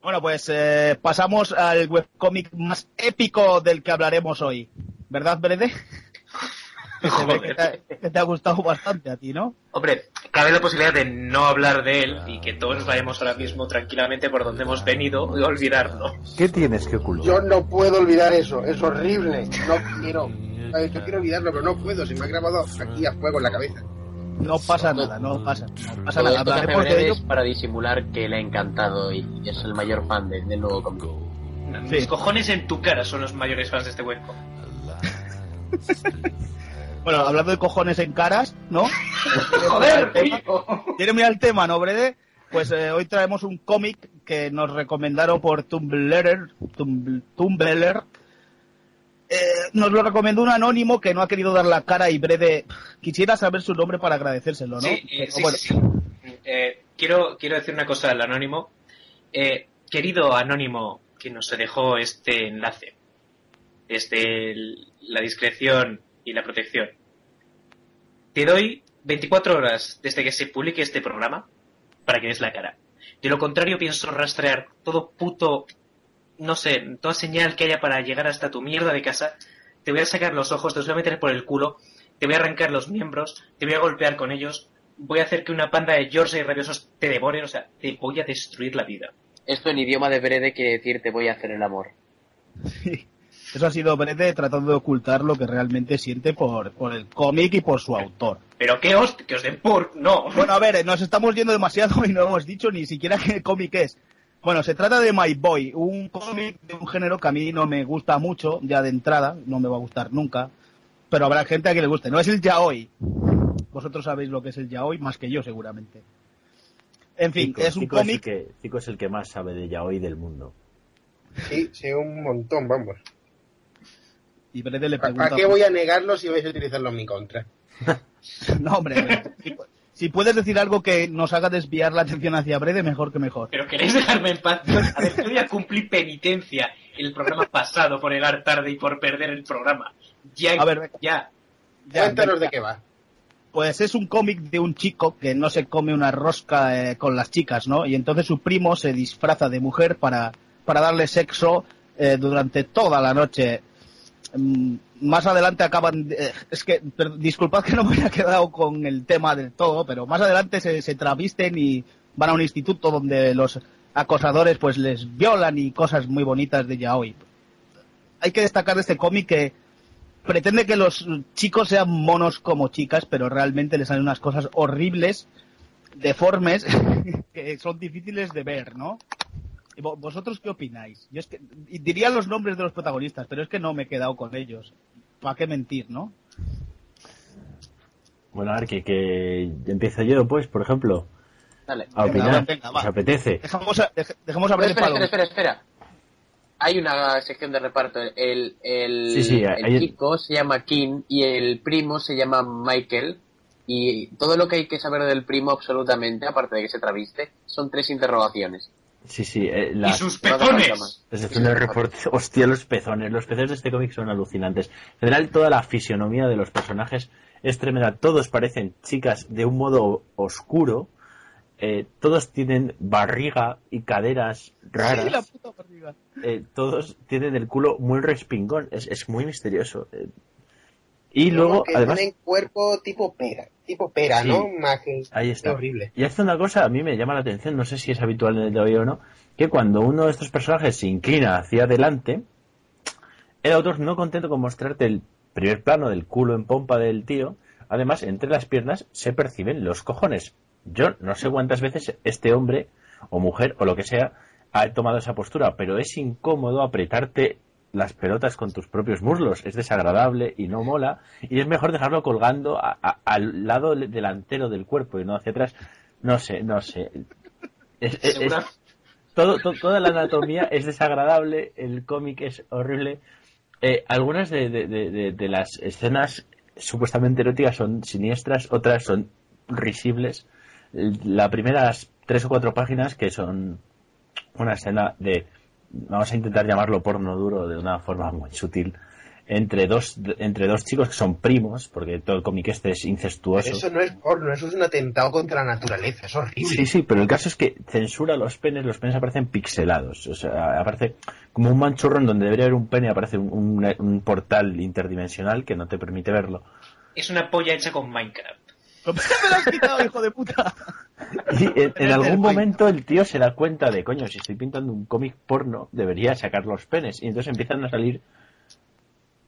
Bueno, pues eh, pasamos al webcómic más épico del que hablaremos hoy. ¿Verdad, Brede? Que se ve que te, ha- que te ha gustado bastante a ti, ¿no? Hombre, cabe la posibilidad de no hablar de él y que todos vayamos ahora mismo tranquilamente por donde hemos venido y olvidarlo. ¿Qué tienes que ocultar? Yo no puedo olvidar eso, es horrible. No quiero. Yo quiero olvidarlo, pero no puedo. Se me ha grabado aquí a fuego en la cabeza. No pasa nada, no pasa, no pasa Todo nada. Hablaremos de ello. es para disimular que le ha encantado y es el mayor fan de- del nuevo cómic. Mis cojones en tu cara son los mayores fans de este hueco. Bueno, hablando de cojones en caras, ¿no? Joder, ¿Tiene muy al tema, no, Brede? Pues eh, hoy traemos un cómic que nos recomendaron por Tumblr. Tumblr. Tumblr. Eh, nos lo recomendó un anónimo que no ha querido dar la cara y Brede quisiera saber su nombre para agradecérselo, ¿no? Sí, eh, Pero sí, bueno, sí, sí. Eh, quiero, quiero decir una cosa al anónimo. Eh, querido anónimo que nos dejó este enlace, desde el- la discreción y la protección, te doy 24 horas desde que se publique este programa para que des la cara. De lo contrario, pienso rastrear todo puto, no sé, toda señal que haya para llegar hasta tu mierda de casa. Te voy a sacar los ojos, te los voy a meter por el culo, te voy a arrancar los miembros, te voy a golpear con ellos, voy a hacer que una panda de George y rabiosos te devoren, o sea, te voy a destruir la vida. Esto en idioma de Brede quiere decir te voy a hacer el amor. eso ha sido Brede tratando de ocultar lo que realmente siente por, por el cómic y por su autor. Pero qué host, que os den por... No. Bueno, a ver, nos estamos yendo demasiado y no hemos dicho ni siquiera qué cómic es. Bueno, se trata de My Boy, un cómic de un género que a mí no me gusta mucho, ya de entrada, no me va a gustar nunca, pero habrá gente a que le guste. No es el yaoi. Vosotros sabéis lo que es el yaoi más que yo, seguramente. En fin, Chico, es un cómic... que, Chico es el que más sabe de yaoi del mundo. Sí, sé un montón, vamos. Y Brede le ¿Para pregunta... qué voy a negarlo si vais a utilizarlo en mi contra? No, hombre, si, puedes decir algo que nos haga desviar la atención hacia Brede, mejor que mejor. Pero queréis dejarme en paz. A ver, yo ya cumplí penitencia en el programa pasado por llegar tarde y por perder el programa. Ya, A ver, ya. Ya, Cuéntanos venga. de qué va. Pues es un cómic de un chico que no se come una rosca eh, con las chicas, ¿no? Y entonces su primo se disfraza de mujer para, para darle sexo eh, durante toda la noche. Mm, más adelante acaban... eh, es que, disculpad que no me haya quedado con el tema del todo, pero más adelante se, se travisten y van a un instituto donde los acosadores pues les violan y cosas muy bonitas de yaoi. Hay que destacar de este cómic que pretende que los chicos sean monos como chicas, pero realmente les salen unas cosas horribles, deformes, que son difíciles de ver, ¿no? ¿Y vo- ¿Vosotros qué opináis? Yo es que y diría los nombres de los protagonistas, pero es que no me he quedado con ellos. ¿Para qué mentir, no? Bueno, a ver, que, que empiezo yo, pues, por ejemplo, Dale. a opinar. venga. ¿Os apetece? Dejamos a, dej- dejamos a Pero ver el espera, palo. espera, espera, espera. Hay una sección de reparto. El, el, Sí, sí, el hay- chico se llama Kim y el primo se llama Michael. Y todo lo que hay que saber del primo absolutamente, aparte de que se traviste, son tres interrogaciones. Sí, sí. eh, la- ¡Y sus pezones! La sección del reporte. Hostia, los pezones. Los pezones de este cómic son alucinantes. En general, toda la fisionomía de los personajes es tremenda. Todos parecen chicas de un modo oscuro. Eh, todos tienen barriga y caderas raras. Sí, la puta barriga. Eh, todos tienen el culo muy respingón. Es, es muy misterioso. Eh, y Luego luego, que además, tienen cuerpo tipo pera, tipo pera, Sí. ¿no? Que Ahí está. horrible. Y hace una cosa, a mí me llama la atención, no sé si es habitual en el de hoy o no, que cuando uno de estos personajes se inclina hacia adelante, el autor no contento con mostrarte el primer plano del culo en pompa del tío, además entre las piernas se perciben los cojones. Yo no sé cuántas veces este hombre o mujer o lo que sea ha tomado esa postura, pero es incómodo apretarte las pelotas con tus propios muslos, es desagradable y no mola, y es mejor dejarlo colgando a- a- al lado delantero del cuerpo y no hacia atrás. No sé, no sé. Es- es- es- Segura- todo, to- toda la anatomía es desagradable, el cómic es horrible. Eh, algunas de, de- de- de- de las escenas supuestamente eróticas son siniestras, otras son risibles. La primeras tres o cuatro páginas que son una escena de, vamos a intentar llamarlo porno duro de una forma muy sutil, entre dos, entre dos chicos que son primos, porque todo el cómic este es incestuoso. Eso no es porno, eso es un atentado contra la naturaleza, es horrible. Sí, sí, pero el caso es que censura los penes, los penes aparecen pixelados, o sea, aparece como un manchurro en donde debería haber un pene, aparece un, un- un portal interdimensional que no te permite verlo. Es una polla hecha con Minecraft. me lo has quitado, hijo de puta. Y en, en algún momento el tío se da cuenta de, coño, si estoy pintando un cómic porno, debería sacar los penes. Y entonces empiezan a salir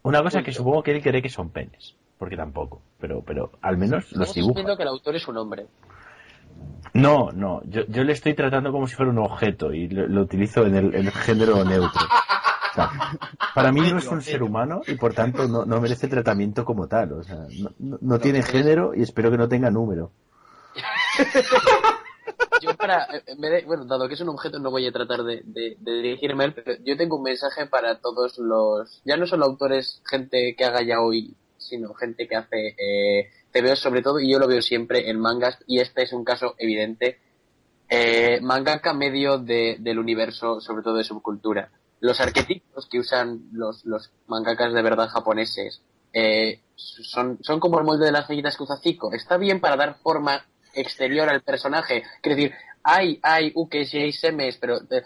una cosa que supongo que él cree que son penes, porque tampoco, pero, pero al menos los dibuja. que el autor es un hombre. No, no, yo, yo le estoy tratando como si fuera un objeto y lo, lo utilizo en el, en el género neutro. Sea, para mí no es un ser humano y por tanto no, no merece tratamiento como tal. O sea, no, tiene género y espero que no tenga número. Yo para, vez de- bueno, dado que es un objeto no voy a tratar de, de- de dirigirme a él, pero yo tengo un mensaje para todos los, ya no solo autores, gente que haga ya hoy, sino gente que hace eh, TVOs sobre todo, y yo lo veo siempre en mangas, y este es un caso evidente, eh, mangaka medio de- del universo, sobre todo de subcultura. Los arquetipos que usan los, los mangakas de verdad japoneses eh, son, son como el molde de las galletas Zico. Está bien para dar forma exterior al personaje. Quiero decir, hay, hay ukes y hay semes, pero eh,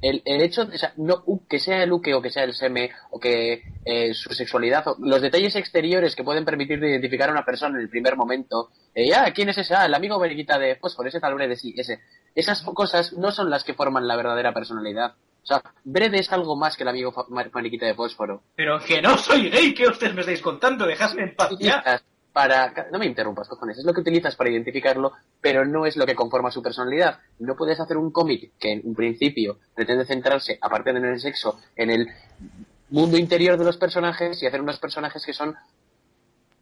el, el hecho de, o sea, no, que sea el uke o que sea el seme o que eh, su sexualidad, o los detalles exteriores que pueden permitir de identificar a una persona en el primer momento, eh, ah, ¿quién es ese? Ah, el amigo veriquita de fósforo, ese tal Brede, sí, ese. Esas cosas no son las que forman la verdadera personalidad. O sea, Brede es algo más que el amigo mariquita de fósforo. Pero que no soy gay, ¿qué ustedes me estáis contando? Dejadme en paz ya. para no me interrumpas cojones es lo que utilizas para identificarlo pero no es lo que conforma su personalidad no puedes hacer un cómic que en un principio pretende centrarse aparte de en el sexo en el mundo interior de los personajes y hacer unos personajes que son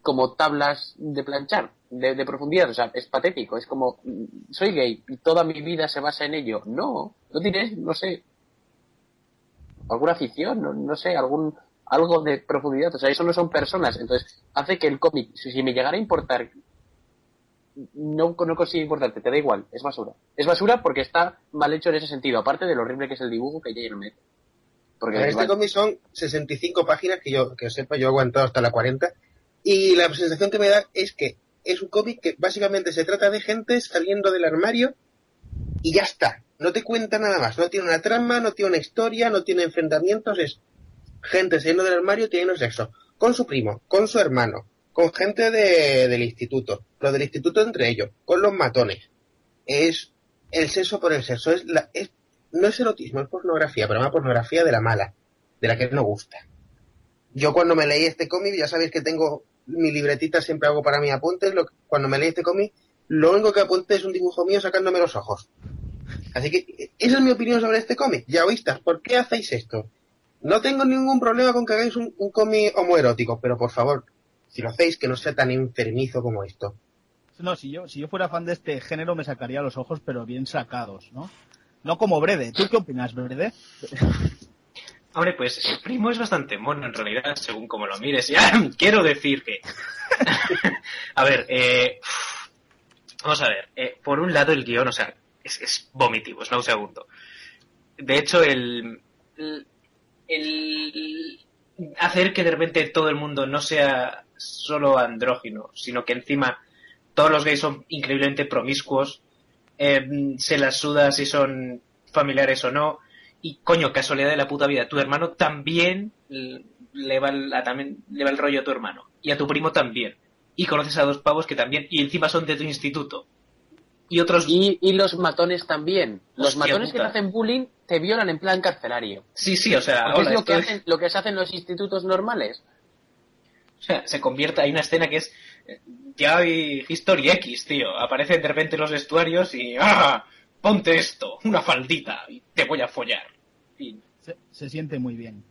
como tablas de planchar de, de profundidad o sea es patético es como mm, soy gay y toda mi vida se basa en ello no no tienes no sé alguna afición no, no sé algún algo de profundidad, o sea, eso no son personas, entonces hace que el cómic, si, me llegara a importar, no, no consigue importarte, te da igual, es basura. Es basura porque está mal hecho en ese sentido, aparte de lo horrible que es el dibujo que ya no mete. Porque En este igual- cómic son 65 páginas que yo, que sepa, yo he aguantado hasta la 40. Y la sensación que me da es que es un cómic que básicamente se trata de gente saliendo del armario y ya está. No te cuenta nada más. No tiene una trama, no tiene una historia, no tiene enfrentamientos. Es gente saliendo del armario teniendo sexo. Con su primo, con su hermano, con gente de- del instituto. Los del instituto entre ellos, con los matones. Es el sexo por el sexo. Es la, es, no es erotismo, es pornografía, pero una pornografía de la mala, de la que no gusta. Yo cuando me leí este cómic, ya sabéis que tengo mi libretita, siempre hago para mí apuntes. Lo, cuando me leí este cómic, lo único que apunté es un dibujo mío sacándome los ojos. Así que esa es mi opinión sobre este cómic. Ya oístas, ¿por qué hacéis esto? No tengo ningún problema con que hagáis un, un cómic homoerótico, pero por favor, si lo hacéis, que no sea tan enfermizo como esto. No, si yo, si yo fuera fan de este género me sacaría los ojos, pero bien sacados, ¿no? No como Brede. ¿Tú qué opinas, Brede? Hombre, pues el primo es bastante mono en realidad, según como lo mires. Ya, quiero decir que... a ver, eh, vamos a ver. eh, por un lado el guion, o sea, es, es vomitivo, es nauseabundo. de hecho, el, el, hacer que de repente todo el mundo no sea solo andrógino, sino que encima todos los gays son increíblemente promiscuos, eh, se las suda si son familiares o no, y coño, casualidad de la puta vida, tu hermano también le va, el, también le va el rollo a tu hermano, y a tu primo también, y conoces a dos pavos que también, y encima son de tu instituto. Y otros... Y, y los matones también. Los Hostia matones que te puta. hacen bullying te violan en plan carcelario. Sí, sí, o sea, hola, es lo que, hacen, lo que se hace en los institutos normales. O sea, se convierte, hay una escena que es ya hay History X, tío. Aparecen de repente los vestuarios y ¡ah! Ponte esto, una faldita, y te voy a follar. Y Se, se siente muy bien.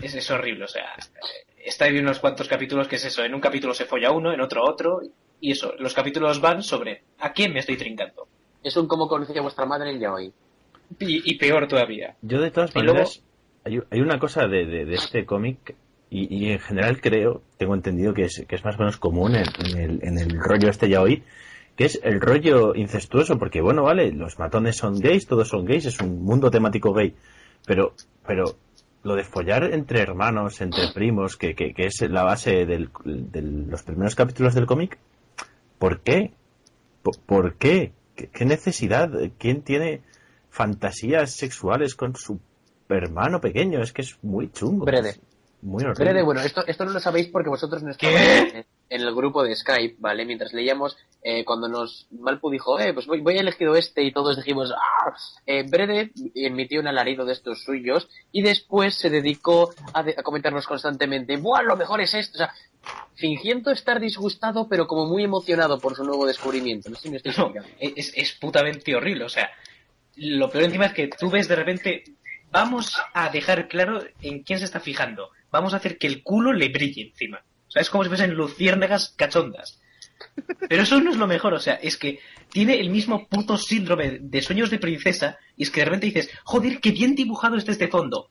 es, es horrible, o sea, eh, está en unos cuantos capítulos que es eso. En un capítulo se folla uno, en otro otro, y eso, los capítulos van sobre ¿a quién me estoy trincando? Es un como conocía vuestra madre el yaoi. Y, y peor todavía. Yo de todas Y luego- maneras, hay, hay una cosa de, de- de este cómic y, y en general creo, tengo entendido que es, que es más o menos común en, en el, en el rollo este ya hoy, que es el rollo incestuoso, porque bueno, vale, los matones son gays, todos son gays, es un mundo temático gay, pero, pero lo de follar entre hermanos, entre primos, que, que, que es la base del- de los primeros capítulos del cómic, ¿por qué? ¿Por, por qué? ¿Qué? qué necesidad? ¿Quién tiene fantasías sexuales con su hermano pequeño? Es que es muy chungo. Brede. es Muy horrible. Brede, bueno, esto, esto no lo sabéis porque vosotros no estabais en, en el grupo de Skype, ¿vale? Mientras leíamos, eh, cuando nos Malpu dijo, eh, pues voy, voy a elegido este y todos dijimos, ah, eh, Brede emitió un alarido de estos suyos y después se dedicó a, de- a comentarnos constantemente, ¡buah, lo mejor es esto! O sea, fingiendo estar disgustado pero como muy emocionado por su nuevo descubrimiento. No sé si me estoy No, es, es putamente horrible. O sea, lo peor encima es que tú ves de repente, vamos a dejar claro en quién se está fijando. Vamos a hacer que el culo le brille encima. O sea, es como si fuesen luciérnagas cachondas. Pero eso no es lo mejor, o sea, es que tiene el mismo puto síndrome de sueños de princesa y es que de repente dices, joder, qué bien dibujado está este fondo.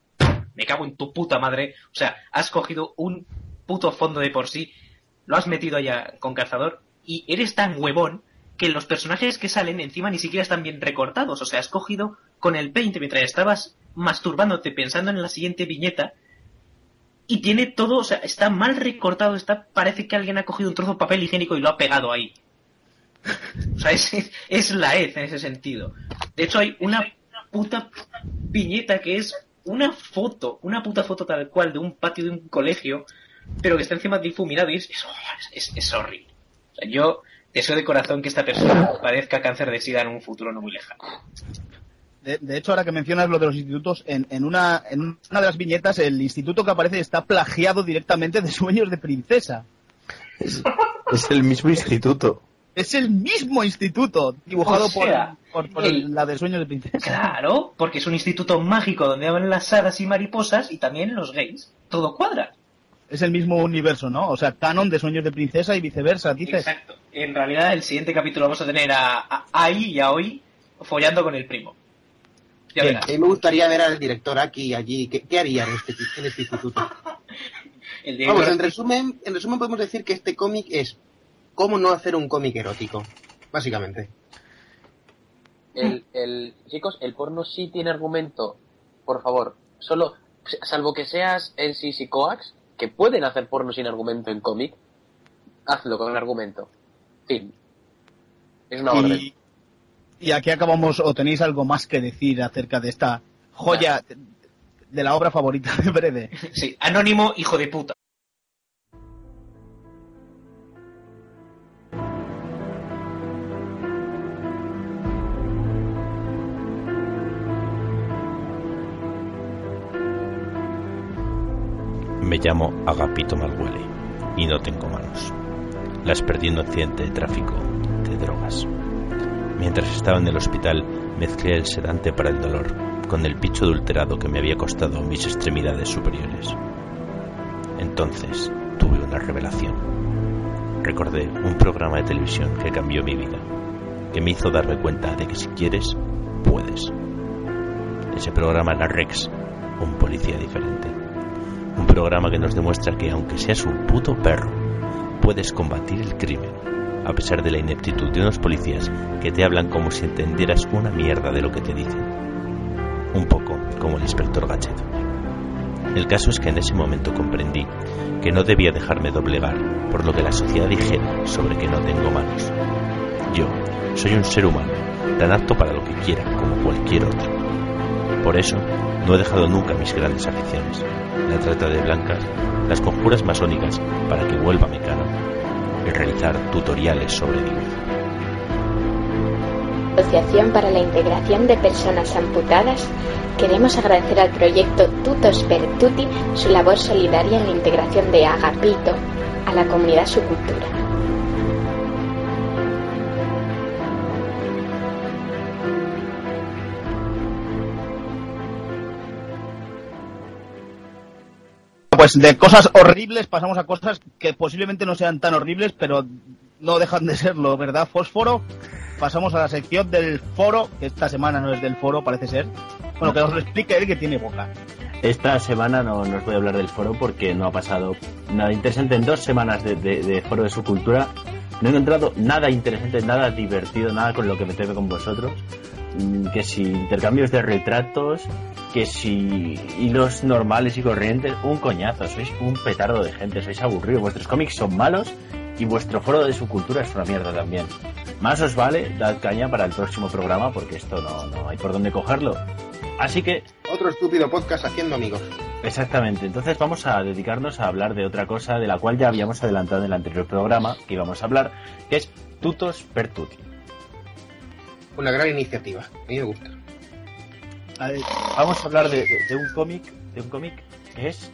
Me cago en tu puta madre. O sea, has cogido un puto fondo de por sí, lo has metido allá con cazador y eres tan huevón que los personajes que salen encima ni siquiera están bien recortados. O sea, has cogido con el paint mientras estabas masturbándote pensando en la siguiente viñeta y tiene todo, o sea, está mal recortado, está, parece que alguien ha cogido un trozo de papel higiénico y lo ha pegado ahí. O sea, es, es la EZ en ese sentido. De hecho, hay una puta viñeta que es una foto, una puta foto tal cual de un patio de un colegio, pero que está encima difuminado y es, es, es, horrible. O sea, yo deseo de corazón que esta persona padezca cáncer de sida en un futuro no muy lejano. De, de hecho, ahora que mencionas lo de los institutos, en, en una, en una de las viñetas el instituto que aparece está plagiado directamente de Sueños de Princesa. Es el mismo instituto. Es el mismo instituto, dibujado O sea, por, por, por el- la de Sueños de Princesa. Claro, porque es un instituto mágico donde hablan las hadas y mariposas y también los gays. Todo cuadra. Es el mismo universo, ¿no? O sea, canon de Sueños de Princesa y viceversa, dices. Exacto. En realidad, el siguiente capítulo vamos a tener a, a Ai y a Oi follando con el primo. Ya Bien, verás. a mí me gustaría ver al director aquí y allí. ¿Qué, qué haría en este, en este instituto? El Vamos, en resumen, en resumen podemos decir que este cómic es cómo no hacer un cómic erótico, básicamente. El, el, chicos, el porno sí tiene argumento. Por favor, solo, salvo que seas el y Coax, que pueden hacer porno sin argumento en cómic, hazlo con argumento. Fin. Es una orden. Y, aquí acabamos, o tenéis algo más que decir acerca de esta joya de la obra favorita de Brede. Sí, anónimo, hijo de puta. Me llamo Agapito Malhuele y no tengo manos. Las perdí en un accidente de tráfico de drogas. Mientras estaba en el hospital, mezclé el sedante para el dolor con el picho adulterado que me había costado mis extremidades superiores. Entonces tuve una revelación. Recordé un programa de televisión que cambió mi vida, que me hizo darme cuenta de que si quieres, puedes. Ese programa era Rex, un policía diferente. Un programa que nos demuestra que aunque seas un puto perro, puedes combatir el crimen, a pesar de la ineptitud de unos policías que te hablan como si entendieras una mierda de lo que te dicen. Un poco como el inspector Gadget. El caso es que en ese momento comprendí que no debía dejarme doblegar por lo que la sociedad dijera sobre que no tengo manos. Yo soy un ser humano, tan apto para lo que quiera como cualquier otro. Por eso, no he dejado nunca mis grandes aficiones, la trata de blancas, las conjuras masónicas para que vuelva mecano y realizar tutoriales sobre dibujo. Asociación para la Integración de Personas Amputadas, queremos agradecer al proyecto Tutos per su labor solidaria en la integración de Agapito a la comunidad su cultura. Pues de cosas horribles pasamos a cosas que posiblemente no sean tan horribles, pero no dejan de serlo, ¿verdad? Fósforo. Pasamos a la sección del foro, que esta semana no es del foro, parece ser. Bueno, que os lo explique él que tiene boca. Esta semana no, no os voy a hablar del foro porque no ha pasado nada interesante. En dos semanas de, de- de foro de su cultura no he encontrado nada interesante, nada divertido, nada con lo que meterme con vosotros. Mm, Que si intercambios de retratos, que si hilos normales y corrientes, un coñazo, sois un petardo de gente, sois aburridos, vuestros cómics son malos y vuestro foro de su cultura es una mierda también. Más os vale, dad caña para el próximo programa porque esto no, no hay por dónde cogerlo. Así que Otro estúpido podcast haciendo amigos. Exactamente, entonces vamos a dedicarnos a hablar de otra cosa de la cual ya habíamos adelantado en el anterior programa que íbamos a hablar, que es Tutos per Tutti. Una gran iniciativa. A mí me gusta. Vamos a hablar de, un cómic, de un cómic que es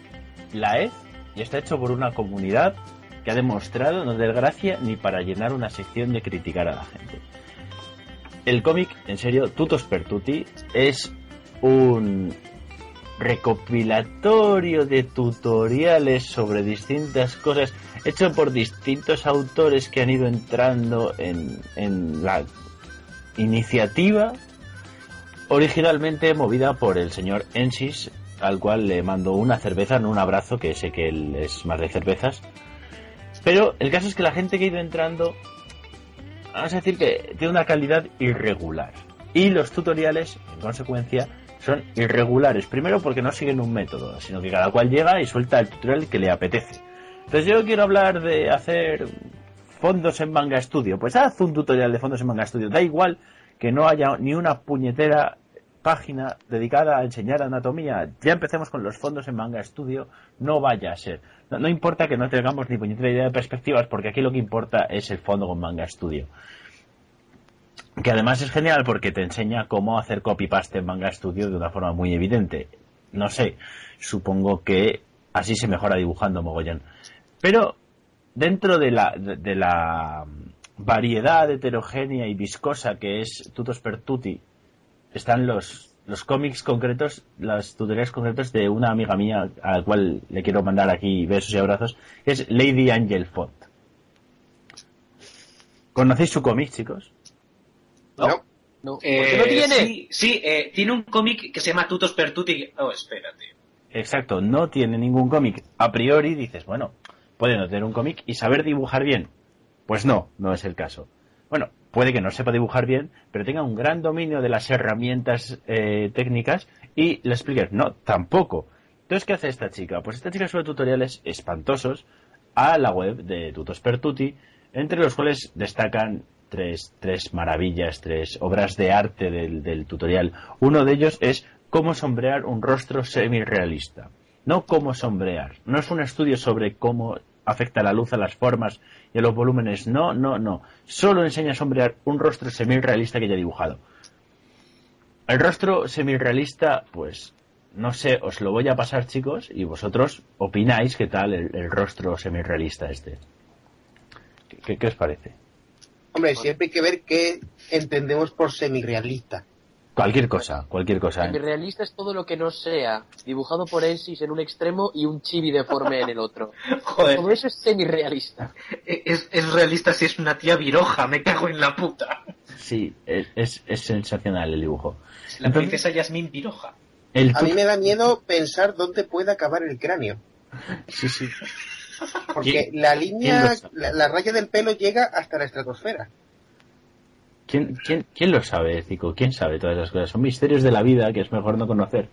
la EZ y está hecho por una comunidad que ha demostrado no tener gracia ni para llenar una sección de criticar a la gente. El cómic, en serio, Tutos per Tutti, es un recopilatorio de tutoriales sobre distintas cosas hecho por distintos autores que han ido entrando en, en la iniciativa originalmente movida por el señor Ensis al cual le mando una cerveza, no un abrazo que sé que él es más de cervezas pero el caso es que la gente que ha ido entrando vamos a decir que tiene una calidad irregular y los tutoriales en consecuencia son irregulares. Primero porque no siguen un método, sino que cada cual llega y suelta el tutorial que le apetece. Entonces yo quiero hablar de hacer fondos en Manga Studio. Pues haz un tutorial de fondos en Manga Studio. Da igual que no haya ni una puñetera página dedicada a enseñar anatomía. Ya empecemos con los fondos en Manga Studio. No vaya a ser. No, importa que no tengamos ni puñetera idea de perspectivas, porque aquí lo que importa es el fondo con Manga Studio que además es genial porque te enseña cómo hacer copy-paste en Manga Studio de una forma muy evidente. No sé, supongo que así se mejora dibujando mogollón. Pero dentro de la, de, de la variedad heterogénea y viscosa que es Tutos per Tutti, están los, los cómics concretos, los tutoriales concretos de una amiga mía a la cual le quiero mandar aquí besos y abrazos, que es Lady Angel Font. ¿Conocéis su cómic, chicos? No. No. ¿Por qué no tiene? Sí, sí, eh, tiene un cómic que se llama Tutos per Tutti. Oh, espérate. Exacto, no tiene ningún cómic. A priori dices, bueno, puede no tener un cómic y saber dibujar bien. Pues no, no es el caso. Bueno, puede que no sepa dibujar bien, pero tenga un gran dominio de las herramientas eh, técnicas y le expliques, no, tampoco. Entonces, ¿qué hace esta chica? Pues esta chica sube tutoriales espantosos a la web de Tutos per Tutti, entre los cuales destacan tres, tres maravillas, tres obras de arte del, del tutorial. Uno de ellos es cómo sombrear un rostro semi-realista. No cómo sombrear. No es un estudio sobre cómo afecta la luz a las formas y a los volúmenes. No, no, no. Solo enseña a sombrear un rostro semi-realista que ya he dibujado. El rostro semi-realista, pues, no sé, os lo voy a pasar, chicos, y vosotros opináis qué tal el, rostro semi-realista este. ¿Qué- ¿Qué, qué os parece? Hombre, siempre hay que ver qué entendemos por semirrealista. Cualquier cosa, cualquier cosa. ¿eh? Realista es todo lo que no sea dibujado por Ensis en un extremo y un chibi deforme en el otro. Joder. Todo eso es semirrealista. Es, es realista si es una tía viroja, me cago en la puta. Sí, es, es- es sensacional el dibujo. La Entonces, princesa Yasmín viroja. el A mí me da miedo pensar dónde puede acabar el cráneo. Sí, sí. Porque ¿Quién- la línea, la, la raya del pelo llega hasta la estratosfera. ¿Quién, quién, quién lo sabe, Zico? ¿Quién sabe todas esas cosas? Son misterios de la vida que es mejor no conocer.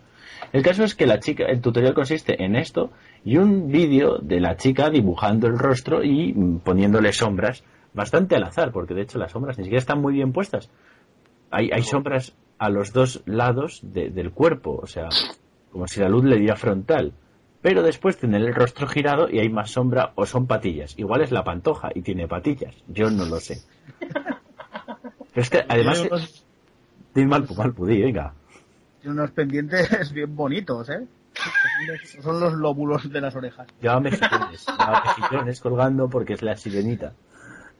El caso es que la chica, el tutorial consiste en esto y un vídeo de la chica dibujando el rostro y mm, poniéndole sombras bastante al azar, porque de hecho las sombras ni siquiera están muy bien puestas. Hay, hay sombras a los dos lados de- del cuerpo, o sea, como si la luz le diera frontal. Pero después tiene el rostro girado y hay más sombra o son patillas. Igual es la pantoja y tiene patillas. Yo no lo sé. Pero es que además... Tiene unos, Malpu, Malpu, di, venga. tiene unos pendientes bien bonitos, ¿eh? Son los lóbulos de las orejas. Lleva mejillones, lleva mejillones colgando porque es la sirenita.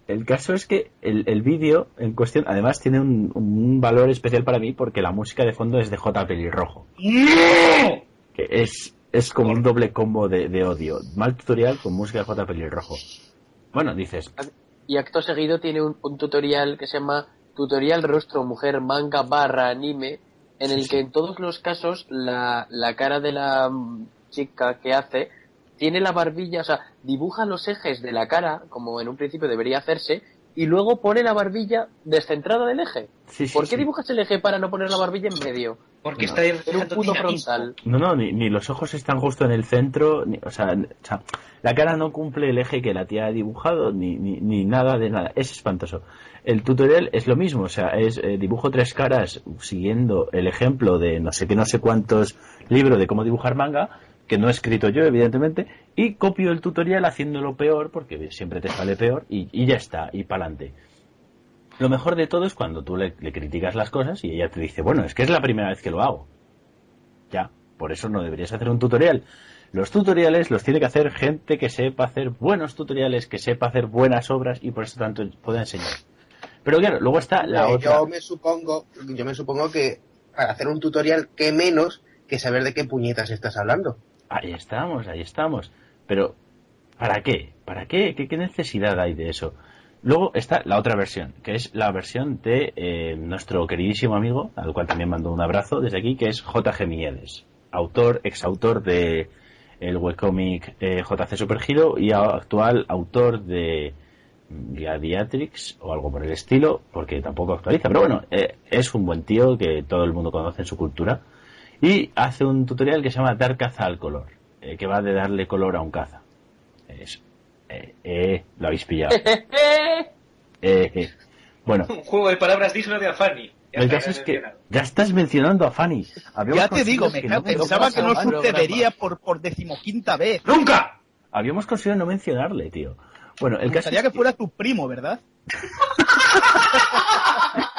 El caso es que el, el vídeo en cuestión, además, tiene un, un valor especial para mí porque la música de fondo es de J. Pelirrojo. Que es, es como un doble combo de, de odio. Mal tutorial con música de J. Pelirrojo. Bueno, dices, Y acto seguido tiene un, un tutorial que se llama Tutorial Rostro Mujer Manga barra anime, en el que en todos los casos la, la cara de la mm, chica que hace tiene la barbilla, o sea, dibuja los ejes de la cara, como en un principio debería hacerse, y luego pone la barbilla descentrada del eje. Sí, sí, ¿Por qué sí. dibujas el eje para no poner la barbilla en medio? Porque No. está Era un frontal. No, no, ni, ni los ojos están justo en el centro, ni- o, sea, o sea, la cara no cumple el eje que la tía ha dibujado, ni, ni, ni nada de nada. Es espantoso. El tutorial es lo mismo, o sea, es eh, dibujo tres caras siguiendo el ejemplo de no sé qué, no sé cuántos libros de cómo dibujar manga, que no he escrito yo, evidentemente, y copio el tutorial haciéndolo peor, porque siempre te sale peor, y, y ya está, y pa'lante. Lo mejor de todo es cuando tú le, le criticas las cosas y ella te dice, bueno, es que es la primera vez que lo hago. Ya, por eso no deberías hacer un tutorial. Los tutoriales los tiene que hacer gente que sepa hacer buenos tutoriales, que sepa hacer buenas obras y por eso tanto pueda enseñar. Pero claro, luego está la Eh, otra. Yo me supongo, yo me supongo que para hacer un tutorial, qué menos que saber de qué puñetas estás hablando. Ahí estamos, ahí estamos. Pero, ¿para qué? ¿Para qué? ¿Qué, qué necesidad hay de eso? Luego está la otra versión, que es la versión de eh, nuestro queridísimo amigo, al cual también mando un abrazo desde aquí, que es JG Miedes, autor, exautor de el webcomic eh, JC Super Hero y actual autor de Gladiatrix o algo por el estilo, porque tampoco actualiza. Pero bueno, eh, es un buen tío que todo el mundo conoce en su cultura. Y hace un tutorial que se llama Dar caza al color, eh, que va de darle color a un caza. Eh, eh, lo habéis pillado. Eh, eh. Bueno, Un juego de palabras digno de Afani. Ya el caso es que ya estás mencionando a Fanny. Habíamos Ya te digo, me que no pensaba que no sucedería por, por decimoquinta vez. ¡Nunca! Habíamos conseguido no mencionarle, tío. Bueno, el Me caso gustaría es que fuera tu primo, ¿verdad?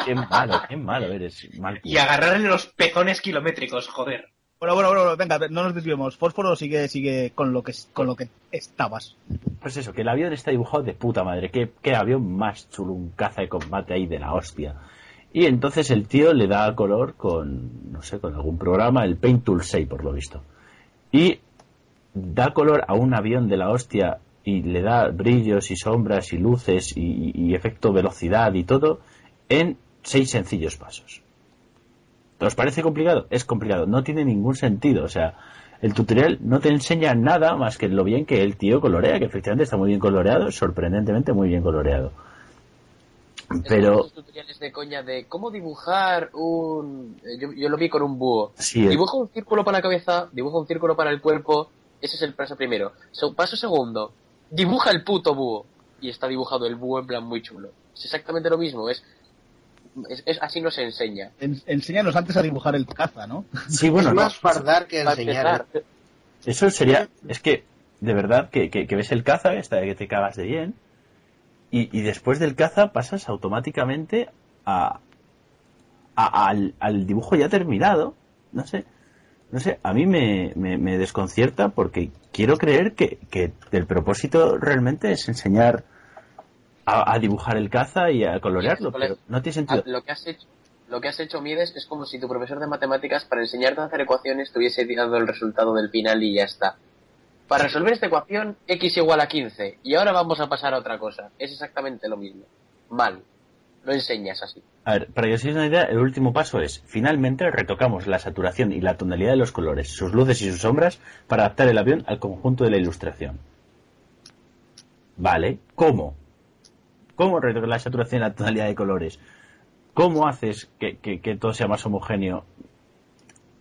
Qué malo, qué malo eres. Mal Y agarrarle los pezones kilométricos, joder. Bueno, bueno, bueno, venga, no nos desviemos. Fósforo sigue, sigue con lo que con lo que estabas. Pues eso, que el avión está dibujado de puta madre. Qué, qué avión más chulo, un caza de combate ahí de la hostia. Y entonces el tío le da color con, no sé, con algún programa, el Paint Tool 6 por lo visto. Y da color a un avión de la hostia y le da brillos y sombras y luces y, y efecto velocidad y todo en seis sencillos pasos. ¿Os parece complicado? Es complicado, no tiene ningún sentido. O sea, el tutorial no te enseña nada más que lo bien que el tío colorea, que efectivamente está muy bien coloreado, sorprendentemente muy bien coloreado. Pero Esos tutoriales de coña de cómo dibujar un... eh, Yo, yo lo vi con un búho. Sí, el- Dibuja un círculo para la cabeza, dibuja un círculo para el cuerpo. Ese es el paso primero. So- paso segundo, dibuja el puto búho. Y está dibujado el búho en plan muy chulo. Es exactamente lo mismo, es... es, es- así no se enseña. En- enséñanos antes a dibujar el caza, ¿no? sí, bueno, es no, más fardar que enseñar. empezar, eso sería, es que de verdad que, que- que ves el caza, está que te cagas de bien, y, y después del caza pasas automáticamente a, a- al, al dibujo ya terminado, no sé, no sé, a mí me, me- me desconcierta porque quiero creer que, que el propósito realmente es enseñar a, a dibujar el caza y a colorearlo, pero no tiene sentido. Lo que has hecho, lo que has hecho, Mides, es como si tu profesor de matemáticas para enseñarte a hacer ecuaciones te hubiese dado el resultado del final y ya está. Para resolver esta ecuación, x igual a 15. Y ahora vamos a pasar a otra cosa. Es exactamente lo mismo. Mal. Lo enseñas así. A ver, para que os hagáis una idea, el último paso es, finalmente retocamos la saturación y la tonalidad de los colores, sus luces y sus sombras, para adaptar el avión al conjunto de la ilustración. Vale, ¿cómo? ¿Cómo retocas la saturación y la tonalidad de colores? ¿Cómo haces que, que- que todo sea más homogéneo?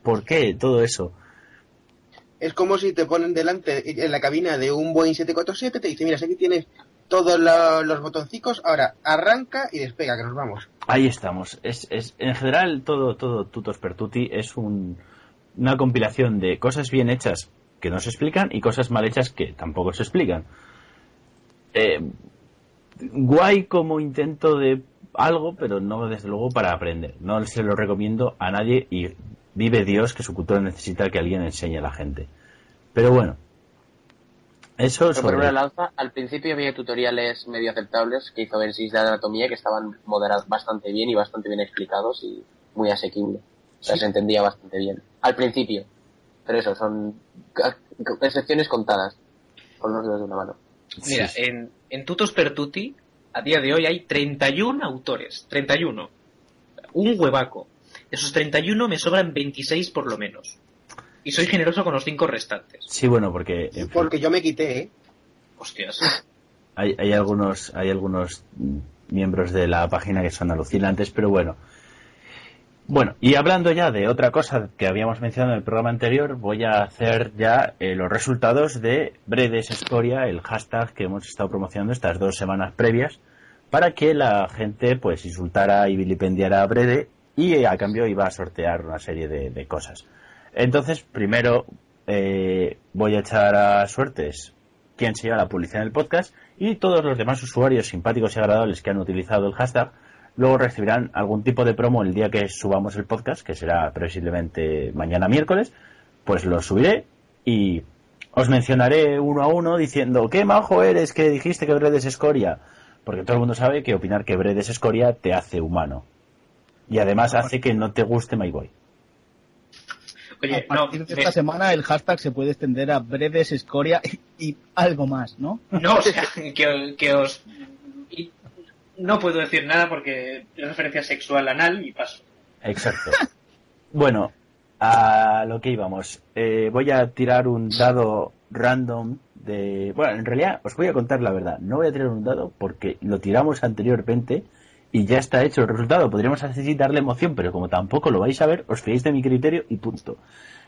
¿Por qué todo eso? Es como si te ponen delante en la cabina de un Boeing 747, te dicen, mira, aquí tienes todos lo- los botoncicos, ahora arranca y despega, que nos vamos. Ahí estamos. Es, es, en general, todo, todo Tutos per Tutti es un- una compilación de cosas bien hechas que no se explican y cosas mal hechas que tampoco se explican. Eh, guay como intento de algo, pero no desde luego para aprender. No se lo recomiendo a nadie y vive Dios que su cultura necesita que alguien enseñe a la gente. Pero bueno, eso por sobre... una lanza, al principio había tutoriales medio aceptables que hizo Ben6 de anatomía que estaban moderados bastante bien y bastante bien explicados y muy asequible. O sea, se entendía bastante bien. Al principio. Pero eso, son excepciones contadas. Con los dedos de una mano. Mira, en, en Tutos per Tutti, a día de hoy hay 31 autores. 31. Un huevaco. De esos 31 me sobran 26 por lo menos. Y soy generoso con los 5 restantes. Sí, bueno, porque... en fin, Porque yo me quité, ¿eh? Hostias. hay, hay algunos hay algunos miembros de la página que son alucinantes, pero bueno. Bueno, y hablando ya de otra cosa que habíamos mencionado en el programa anterior, voy a hacer ya eh, los resultados de Bredes Escoria, el hashtag que hemos estado promocionando estas dos semanas previas, para que la gente pues insultara y vilipendiara a Brede y eh, a cambio iba a sortear una serie de, cosas. Entonces, primero eh, voy a echar a suertes quién se lleva la publicidad en el podcast y todos los demás usuarios simpáticos y agradables que han utilizado el hashtag luego recibirán algún tipo de promo el día que subamos el podcast, que será previsiblemente mañana miércoles, pues lo subiré y os mencionaré uno a uno diciendo qué majo eres que dijiste que Bredes es escoria, porque todo el mundo sabe que opinar que Bredes es escoria te hace humano. Y además hace que no te guste My Boy. Oye, a partir de esta semana el hashtag se puede extender a breves escoria y, y algo más, ¿no? No, o sea, que, que os... no puedo decir nada porque es referencia sexual anal y paso. Exacto. bueno, a lo que íbamos. Eh, voy a tirar un dado random de... Bueno, en realidad os voy a contar la verdad. No voy a tirar un dado porque lo tiramos anteriormente y ya está hecho el resultado. Podríamos así darle emoción, pero como tampoco lo vais a ver, os fiéis de mi criterio y punto.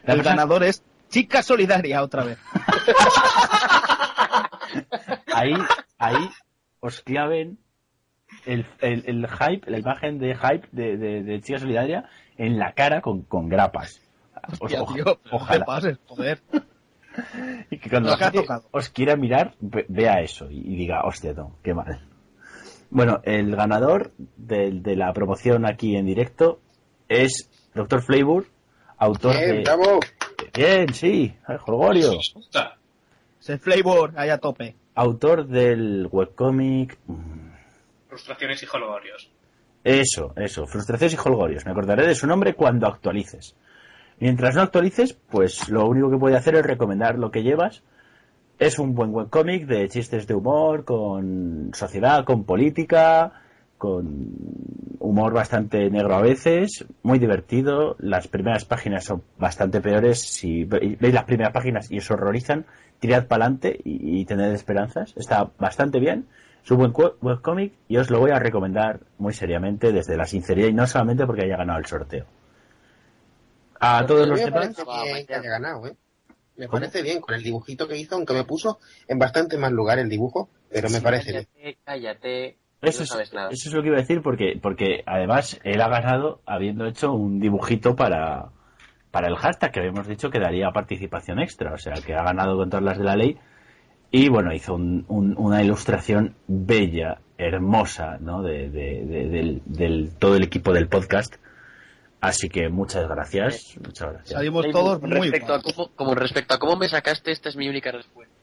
La el ganador es Chica Solidaria otra vez. ahí, ahí os claven el, el, el hype, la imagen de hype de, de, de Chica Solidaria en la cara con, con grapas. Os- Hostia, oja- tío, no te ojalá. pases, joder. Y que cuando os quiera mirar, ve- vea eso y, y diga, hostia, no, qué mal. Bueno, el ganador de, de la promoción aquí en directo es Dr. Flavor, autor Bien, de... bravo. Bien, sí, ay, Jolgorio. Ese flavor ahí a tope. Autor del webcómic... Frustraciones y holgorios. Eso, eso, Frustraciones y Holgorios. Me acordaré de su nombre cuando actualices. Mientras no actualices, pues lo único que puede hacer es recomendar lo que llevas. Es un buen webcómic de chistes de humor, con sociedad, con política, con humor bastante negro a veces, muy divertido. Las primeras páginas son bastante peores. Si ve- veis las primeras páginas y os horrorizan, tirad para adelante y, y tened esperanzas. Está bastante bien. Es un buen cu- webcómic y os lo voy a recomendar muy seriamente desde la sinceridad y no solamente porque haya ganado el sorteo. A todos los me demás. que haya ganado, ¿eh? Me parece bien con el dibujito que hizo, aunque me puso en bastante más lugar el dibujo, pero me parece bien. Cállate, cállate. Eso no es, sabes nada. eso es lo que iba a decir porque, porque además él ha ganado habiendo hecho un dibujito para, para el hashtag que habíamos dicho que daría participación extra, o sea que ha ganado con todas las de la ley y bueno, hizo un- un- una ilustración bella, hermosa, ¿no? De, de- de- del, del- todo el equipo del podcast. Así que muchas gracias, muchas gracias. Salimos todos muy respecto a cómo, como respecto a cómo me sacaste, esta es mi única respuesta.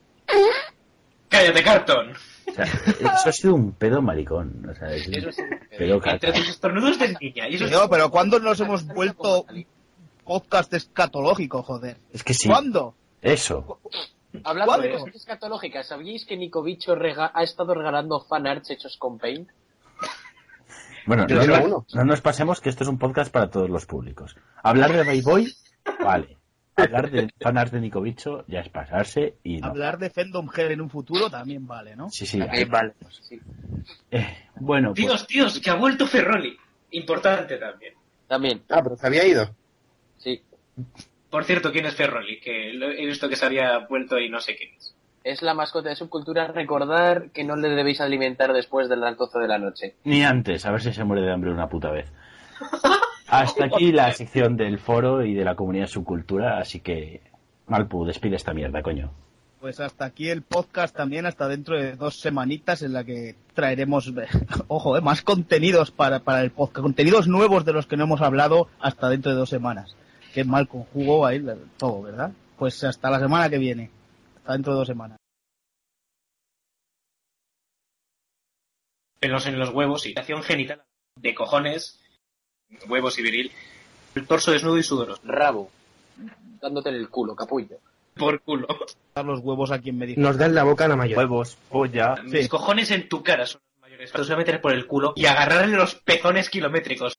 ¡Cállate, Carton! O sea, eso ha sido un pedo maricón, o sea, es un Eso sí. pedo Entre tus estornudos de niña. Y eso es- Tío, pero ¿cuándo nos hemos vuelto podcast escatológico, joder? Es que sí, ¿Cuándo? eso. Hablando de cosas escatológicas, ¿sabíais que Nico Bicho rega- ha estado regalando fanarts hechos con Paint? Bueno, no, no- nos pasemos que esto es un podcast para todos los públicos. Hablar de Bay Boy, vale. Hablar de fanart de Nico Bicho ya es pasarse y no. Hablar de Fandom Hell en un futuro también vale, ¿no? Sí, sí. También vale. Sí. Eh, bueno, pues, Dios, Dios, que ha vuelto Ferroli. Importante también. También, Ah, pero se había ido. sí. Por cierto, ¿quién es Ferroli? Que he visto que se había vuelto y no sé quién es. Es la mascota de subcultura. Recordar que no le debéis alimentar después de las 12 de la noche. Ni antes, a ver si se muere de hambre una puta vez. Hasta aquí la sección del foro y de la comunidad subcultura, así que Malpu, despide esta mierda, coño. Pues hasta aquí el podcast también, hasta dentro de dos semanitas en la que traeremos, ojo, eh, más contenidos para, para el podcast, contenidos nuevos de los que no hemos hablado hasta dentro de dos semanas. Qué mal conjugo ahí todo, ¿verdad? Pues hasta la semana que viene, hasta dentro de dos semanas. Pelos en los huevos, irritación genital de cojones, huevos y viril, el torso desnudo y sudoroso. Rabo. Dándote en el culo, capullo. Por culo. Dar los huevos a quien me dijo. Nos da en la boca la mayoría. Huevos, polla. Mis cojones en tu cara son los mayores. Los voy a meter por el culo y agarrarle los pezones kilométricos.